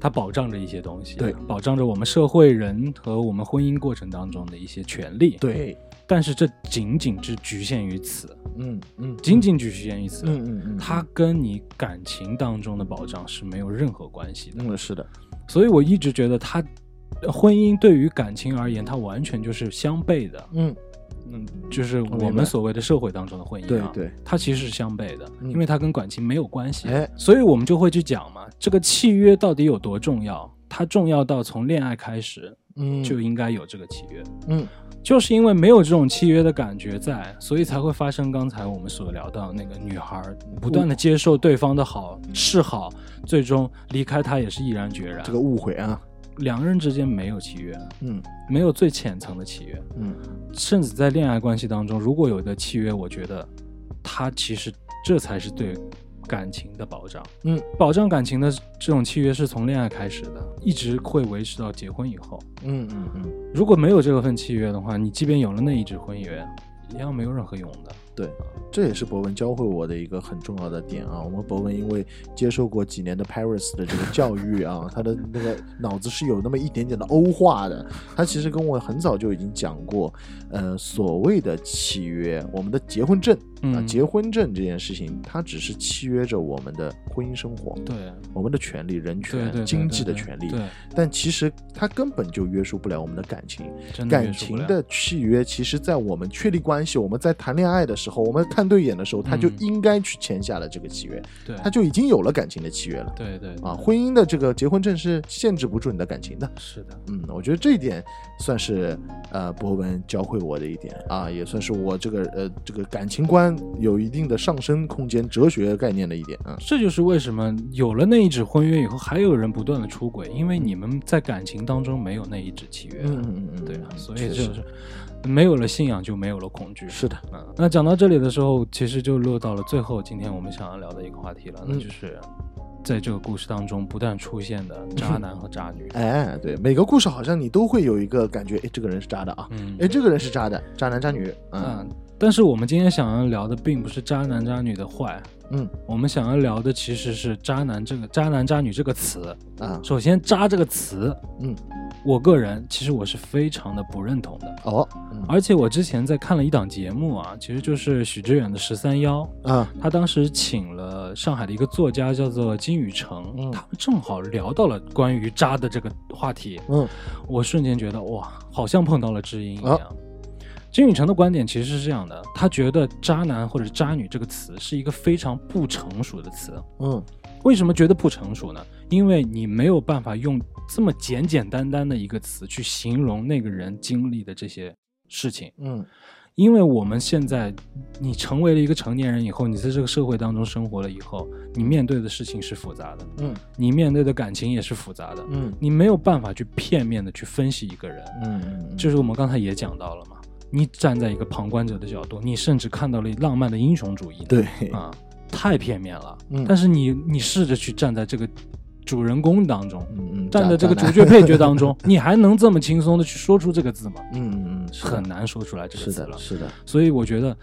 S1: 它保障着一些东西，
S2: 对，
S1: 保障着我们社会人和我们婚姻过程当中的一些权利，
S2: 对，
S1: 但是这仅仅只局限于此，
S2: 嗯嗯，
S1: 仅仅局限于此。
S2: 嗯嗯嗯，
S1: 它跟你感情当中的保障是没有任何关系的。
S2: 嗯是的，
S1: 所以我一直觉得它婚姻对于感情而言，它完全就是相悖的。
S2: 嗯
S1: 嗯，就是我们所谓的社会当中的婚姻啊，
S2: 对对，
S1: 它其实是相悖的，
S2: 嗯
S1: 因为它跟感情没有关系。
S2: 哎
S1: 所以我们就会去讲嘛，这个契约到底有多重要？它重要到从恋爱开始
S2: 嗯。
S1: 就应该有这个契约。
S2: 嗯。
S1: 就是因为没有这种契约的感觉在，所以才会发生刚才我们所聊到那个女孩不断的接受对方的好示好，最终离开他也是毅然决然。
S2: 这个误会啊，
S1: 两个人之间没有契约，
S2: 嗯。
S1: 没有最浅层的契约，
S2: 嗯。
S1: 甚至在恋爱关系当中，如果有一个契约，我觉得他其实这才是对感情的保障。
S2: 嗯，
S1: 保障感情的这种契约是从恋爱开始的，一直会维持到结婚以后。
S2: 嗯嗯嗯，
S1: 如果没有这份契约的话，你即便有了那一纸婚约，一样没有任何用的。
S2: 对，这也是博文教会我的一个很重要的点啊。我们博文因为接受过几年的 Paris 的这个教育啊，他的那个脑子是有那么一点点的欧化的。他其实跟我很早就已经讲过，呃，所谓的契约，我们的结婚证啊，
S1: 嗯
S2: 结婚证这件事情，它只是契约着我们的婚姻生活，
S1: 对。
S2: 我们的权利、人权、经济的权利。
S1: 对，
S2: 但其实它根本就约束不了我们的感情。感情的契约，其实，在我们确立关系，我们在谈恋爱的时候，我们看对眼的时候，他就
S1: 嗯
S2: 应该去签下了这个契约，
S1: 对。
S2: 他就已经有了感情的契约了。
S1: 对对。
S2: 啊，婚姻的这个结婚证是限制不住你的感情的。
S1: 是的，
S2: 嗯，我觉得这一点算是呃博文教会我的一点。啊，也算是我这个呃这个感情观有一定的上升空间、哲学概念的一点啊。
S1: 这就是为什么有了那一纸婚约以后，还有人不断的出轨，因为你们在感情当中没有那一纸契约。
S2: 嗯嗯嗯，
S1: 对啊，所以就是没有了信仰，就没有了恐惧。
S2: 是的，
S1: 嗯，那讲到这里的时候，其实就落到了最后，今天我们想要聊的一个话题了，那
S2: 嗯
S1: 就是在这个故事当中不断出现的渣男和渣女。
S2: 哎，对，每个故事好像你都会有一个感觉，哎，这个人是渣的啊，
S1: 嗯，
S2: 哎，这个人是渣的，渣男渣女，嗯
S1: 嗯，但是我们今天想要聊的并不是渣男渣女的坏，
S2: 嗯。
S1: 我们想要聊的其实是渣男这个渣男渣女这个词。
S2: 啊，
S1: 首先，渣这个词，
S2: 嗯，
S1: 我个人其实我是非常的不认同的。
S2: 哦，嗯。
S1: 而且我之前在看了一档节目啊，其实就是许知远的十三幺，
S2: 啊，
S1: 他当时请了上海的一个作家叫做金宇澄，
S2: 嗯。
S1: 他们正好聊到了关于渣的这个话题，
S2: 嗯。
S1: 我瞬间觉得哇，好像碰到了知音一样。
S2: 啊
S1: 金宇澄的观点其实是这样的，他觉得“渣男”或者“渣女”这个词是一个非常不成熟的词。
S2: 嗯
S1: 为什么觉得不成熟呢？因为你没有办法用这么简简单单的一个词去形容那个人经历的这些事情。
S2: 嗯
S1: 因为我们现在，你成为了一个成年人以后，你在这个社会当中生活了以后，你面对的事情是复杂的，
S2: 嗯
S1: 你面对的感情也是复杂的，
S2: 嗯
S1: 你没有办法去片面的去分析一个人。
S2: 嗯嗯，
S1: 就是我们刚才也讲到了嘛，你站在一个旁观者的角度，你甚至看到了浪漫的英雄主义。
S2: 对，
S1: 啊，太片面了。
S2: 嗯
S1: 但是你你试着去站在这个主人公当中，站在这个主角配角当中，你还能这么轻松的去说出这个字吗？
S2: 嗯嗯嗯，是
S1: 很难说出来这个
S2: 是
S1: 字了
S2: 的，。是的，
S1: 所以我觉得，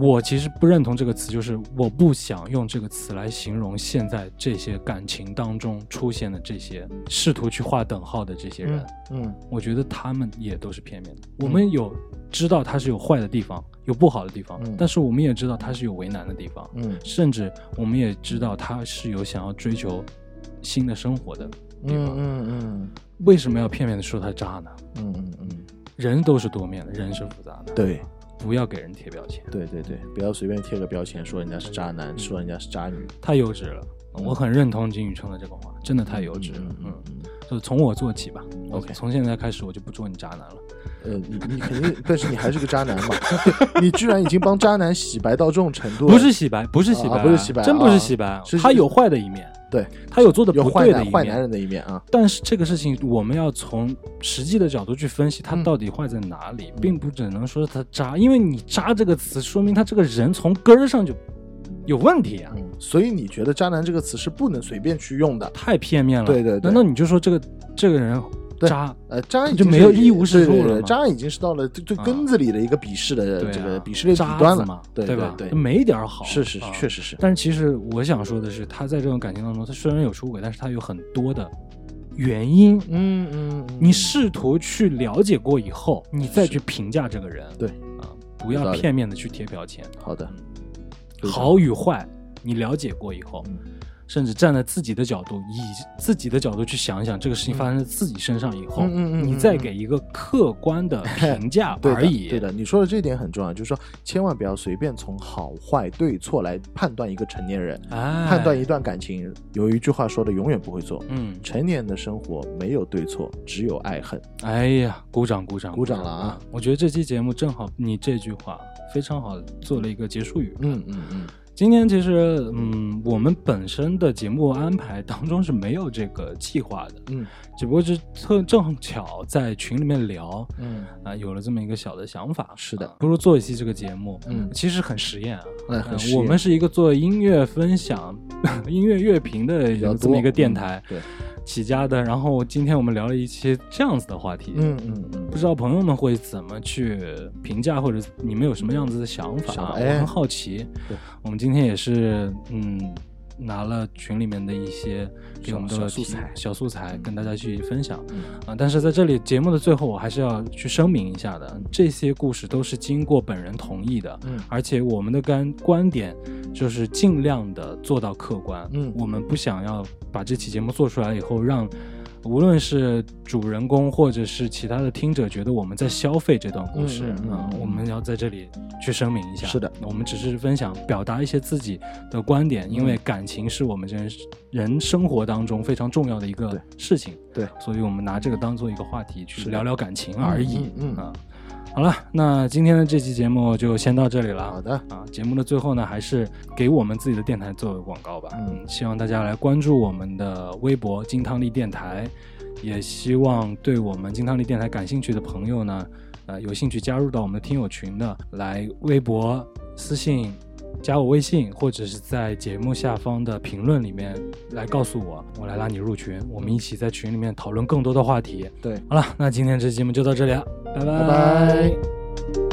S1: 我其实不认同这个词，就是我不想用这个词来形容现在这些感情当中出现的这些试图去划等号的这些人。
S2: 嗯
S1: 我觉得他们也都是片面的。我们有知道他是有坏的地方，有不好的地方，
S2: 嗯
S1: 但是我们也知道他是有为难的地方，
S2: 嗯
S1: 甚至我们也知道他是有想要追求新的生活的地
S2: 嗯
S1: 方。
S2: 嗯嗯
S1: 为什么要片面的说他渣呢？
S2: 嗯嗯嗯，
S1: 人都是多面的，人是复杂的，
S2: 对
S1: 不要给人贴标签，
S2: 对对对，不要随便贴个标签说人家是渣男，
S1: 嗯。
S2: 说人家是渣女，
S1: 太幼稚了。我很认同金宇澄的这个话，真的太幼稚了。
S2: 嗯
S1: 就是从我做起吧。
S2: OK
S1: 从现在开始我就不做你渣男了。
S2: 呃，你你肯定，但是你还是个渣男嘛，你居然已经帮渣男洗白到这种程度了，
S1: 不是洗白，不是洗白，
S2: 啊不是洗白
S1: 真不
S2: 啊
S1: 是洗白，
S2: 是
S1: 他有坏的一面，
S2: 对，
S1: 他有做的不对的一面。
S2: 坏男人的一面啊，
S1: 但是这个事情，我们要从实际的角度去分析，他
S2: 嗯
S1: 到底坏在哪里，并不只能说他渣，因为你“渣”这个词，说明他这个人从根儿上就有问题啊，
S2: 嗯，所以你觉得渣男这个词是不能随便去用的，
S1: 太片面了。
S2: 对对对。
S1: 难道你就说这个这个人渣？
S2: 呃，渣已
S1: 就
S2: 经是
S1: 没有一无是处了
S2: 渣已经是到了最最
S1: 啊。
S2: 根子里的一个鄙视的这个鄙视链底
S1: 渣
S2: 端了。
S1: 子嘛，
S2: 对
S1: 吧？
S2: 对，
S1: 没一点好，
S2: 是是
S1: 啊。
S2: 确实是，
S1: 但是其实我想说的是，他在这种感情当中，他虽然有出轨，但是他有很多的原因。
S2: 嗯嗯，嗯。
S1: 你试图去了解过以后，你再去评价这个人，
S2: 对。
S1: 啊不要片面的去贴标签。
S2: 好的，非常
S1: 好与坏，你了解过以后，
S2: 嗯
S1: 甚至站在自己的角度，以自己的角度去想一想这个事情发生在自己身上以后，你再给一个客观的 评价而已。
S2: 对的，你说的这一点很重要，就是说千万不要随便从好坏对错来判断一个成年人，
S1: 哎，
S2: 判断一段感情。有一句话说的永远不会错，
S1: 嗯，
S2: 成年人的生活没有对错，只有爱恨。
S1: 哎呀，鼓掌鼓掌
S2: 鼓掌了啊！
S1: 我觉得这期节目正好你这句话非常好，做了一个结束语。
S2: 嗯嗯嗯，
S1: 今天其实，嗯，我们本身的节目安排当中是没有这个计划的，
S2: 嗯。
S1: 只不过是特正巧在群里面聊，
S2: 嗯。
S1: 啊、有了这么一个小的想法。
S2: 是的。
S1: 啊不如做一期这个节目，
S2: 嗯。
S1: 其实很实验啊。我们是一个做音乐分享、音乐乐评的这么一个电台。
S2: 嗯对，
S1: 起家的。然后今天我们聊了一期这样子的话题，
S2: 嗯嗯嗯
S1: 不知道朋友们会怎么去评价，或者你们有什么样子的想法啊？
S2: 想哎
S1: 我很好奇。
S2: 对
S1: 我们今天也是，嗯，拿了群里面的一些给我们的
S2: 小素材
S1: 小素材跟大家去分享。
S2: 嗯
S1: 啊，但是在这里节目的最后，我还是要去声明一下的，这些故事都是经过本人同意的，
S2: 嗯
S1: 而且我们的观观点就是尽量的做到客观，
S2: 嗯。
S1: 我们不想要把这期节目做出来以后，让无论是主人公或者是其他的听者觉得我们在消费这段故事，
S2: 嗯嗯嗯嗯
S1: 啊我们要在这里去声明一下，
S2: 是的，
S1: 我们只是分享表达一些自己的观点，因为
S2: 嗯。
S1: 感情是我们人人生活当中非常重要的一个事情，
S2: 对，
S1: 所以我们拿这个当做一个话题去
S2: 是
S1: 聊聊感情而已。
S2: 嗯嗯嗯。
S1: 啊，好了，那今天的这期节目就先到这里了。
S2: 好的，
S1: 啊，节目的最后呢，还是给我们自己的电台做个广告吧。
S2: 嗯
S1: 希望大家来关注我们的微博“金汤力电台”，也希望对我们金汤力电台感兴趣的朋友呢，呃，有兴趣加入到我们的听友群的，来微博私信。加我微信，或者是在节目下方的评论里面来告诉我，我来拉你入群，我们一起在群里面讨论更多的话题。
S2: 对，
S1: 好了，那今天这期节目就到这里了，拜
S2: 拜。拜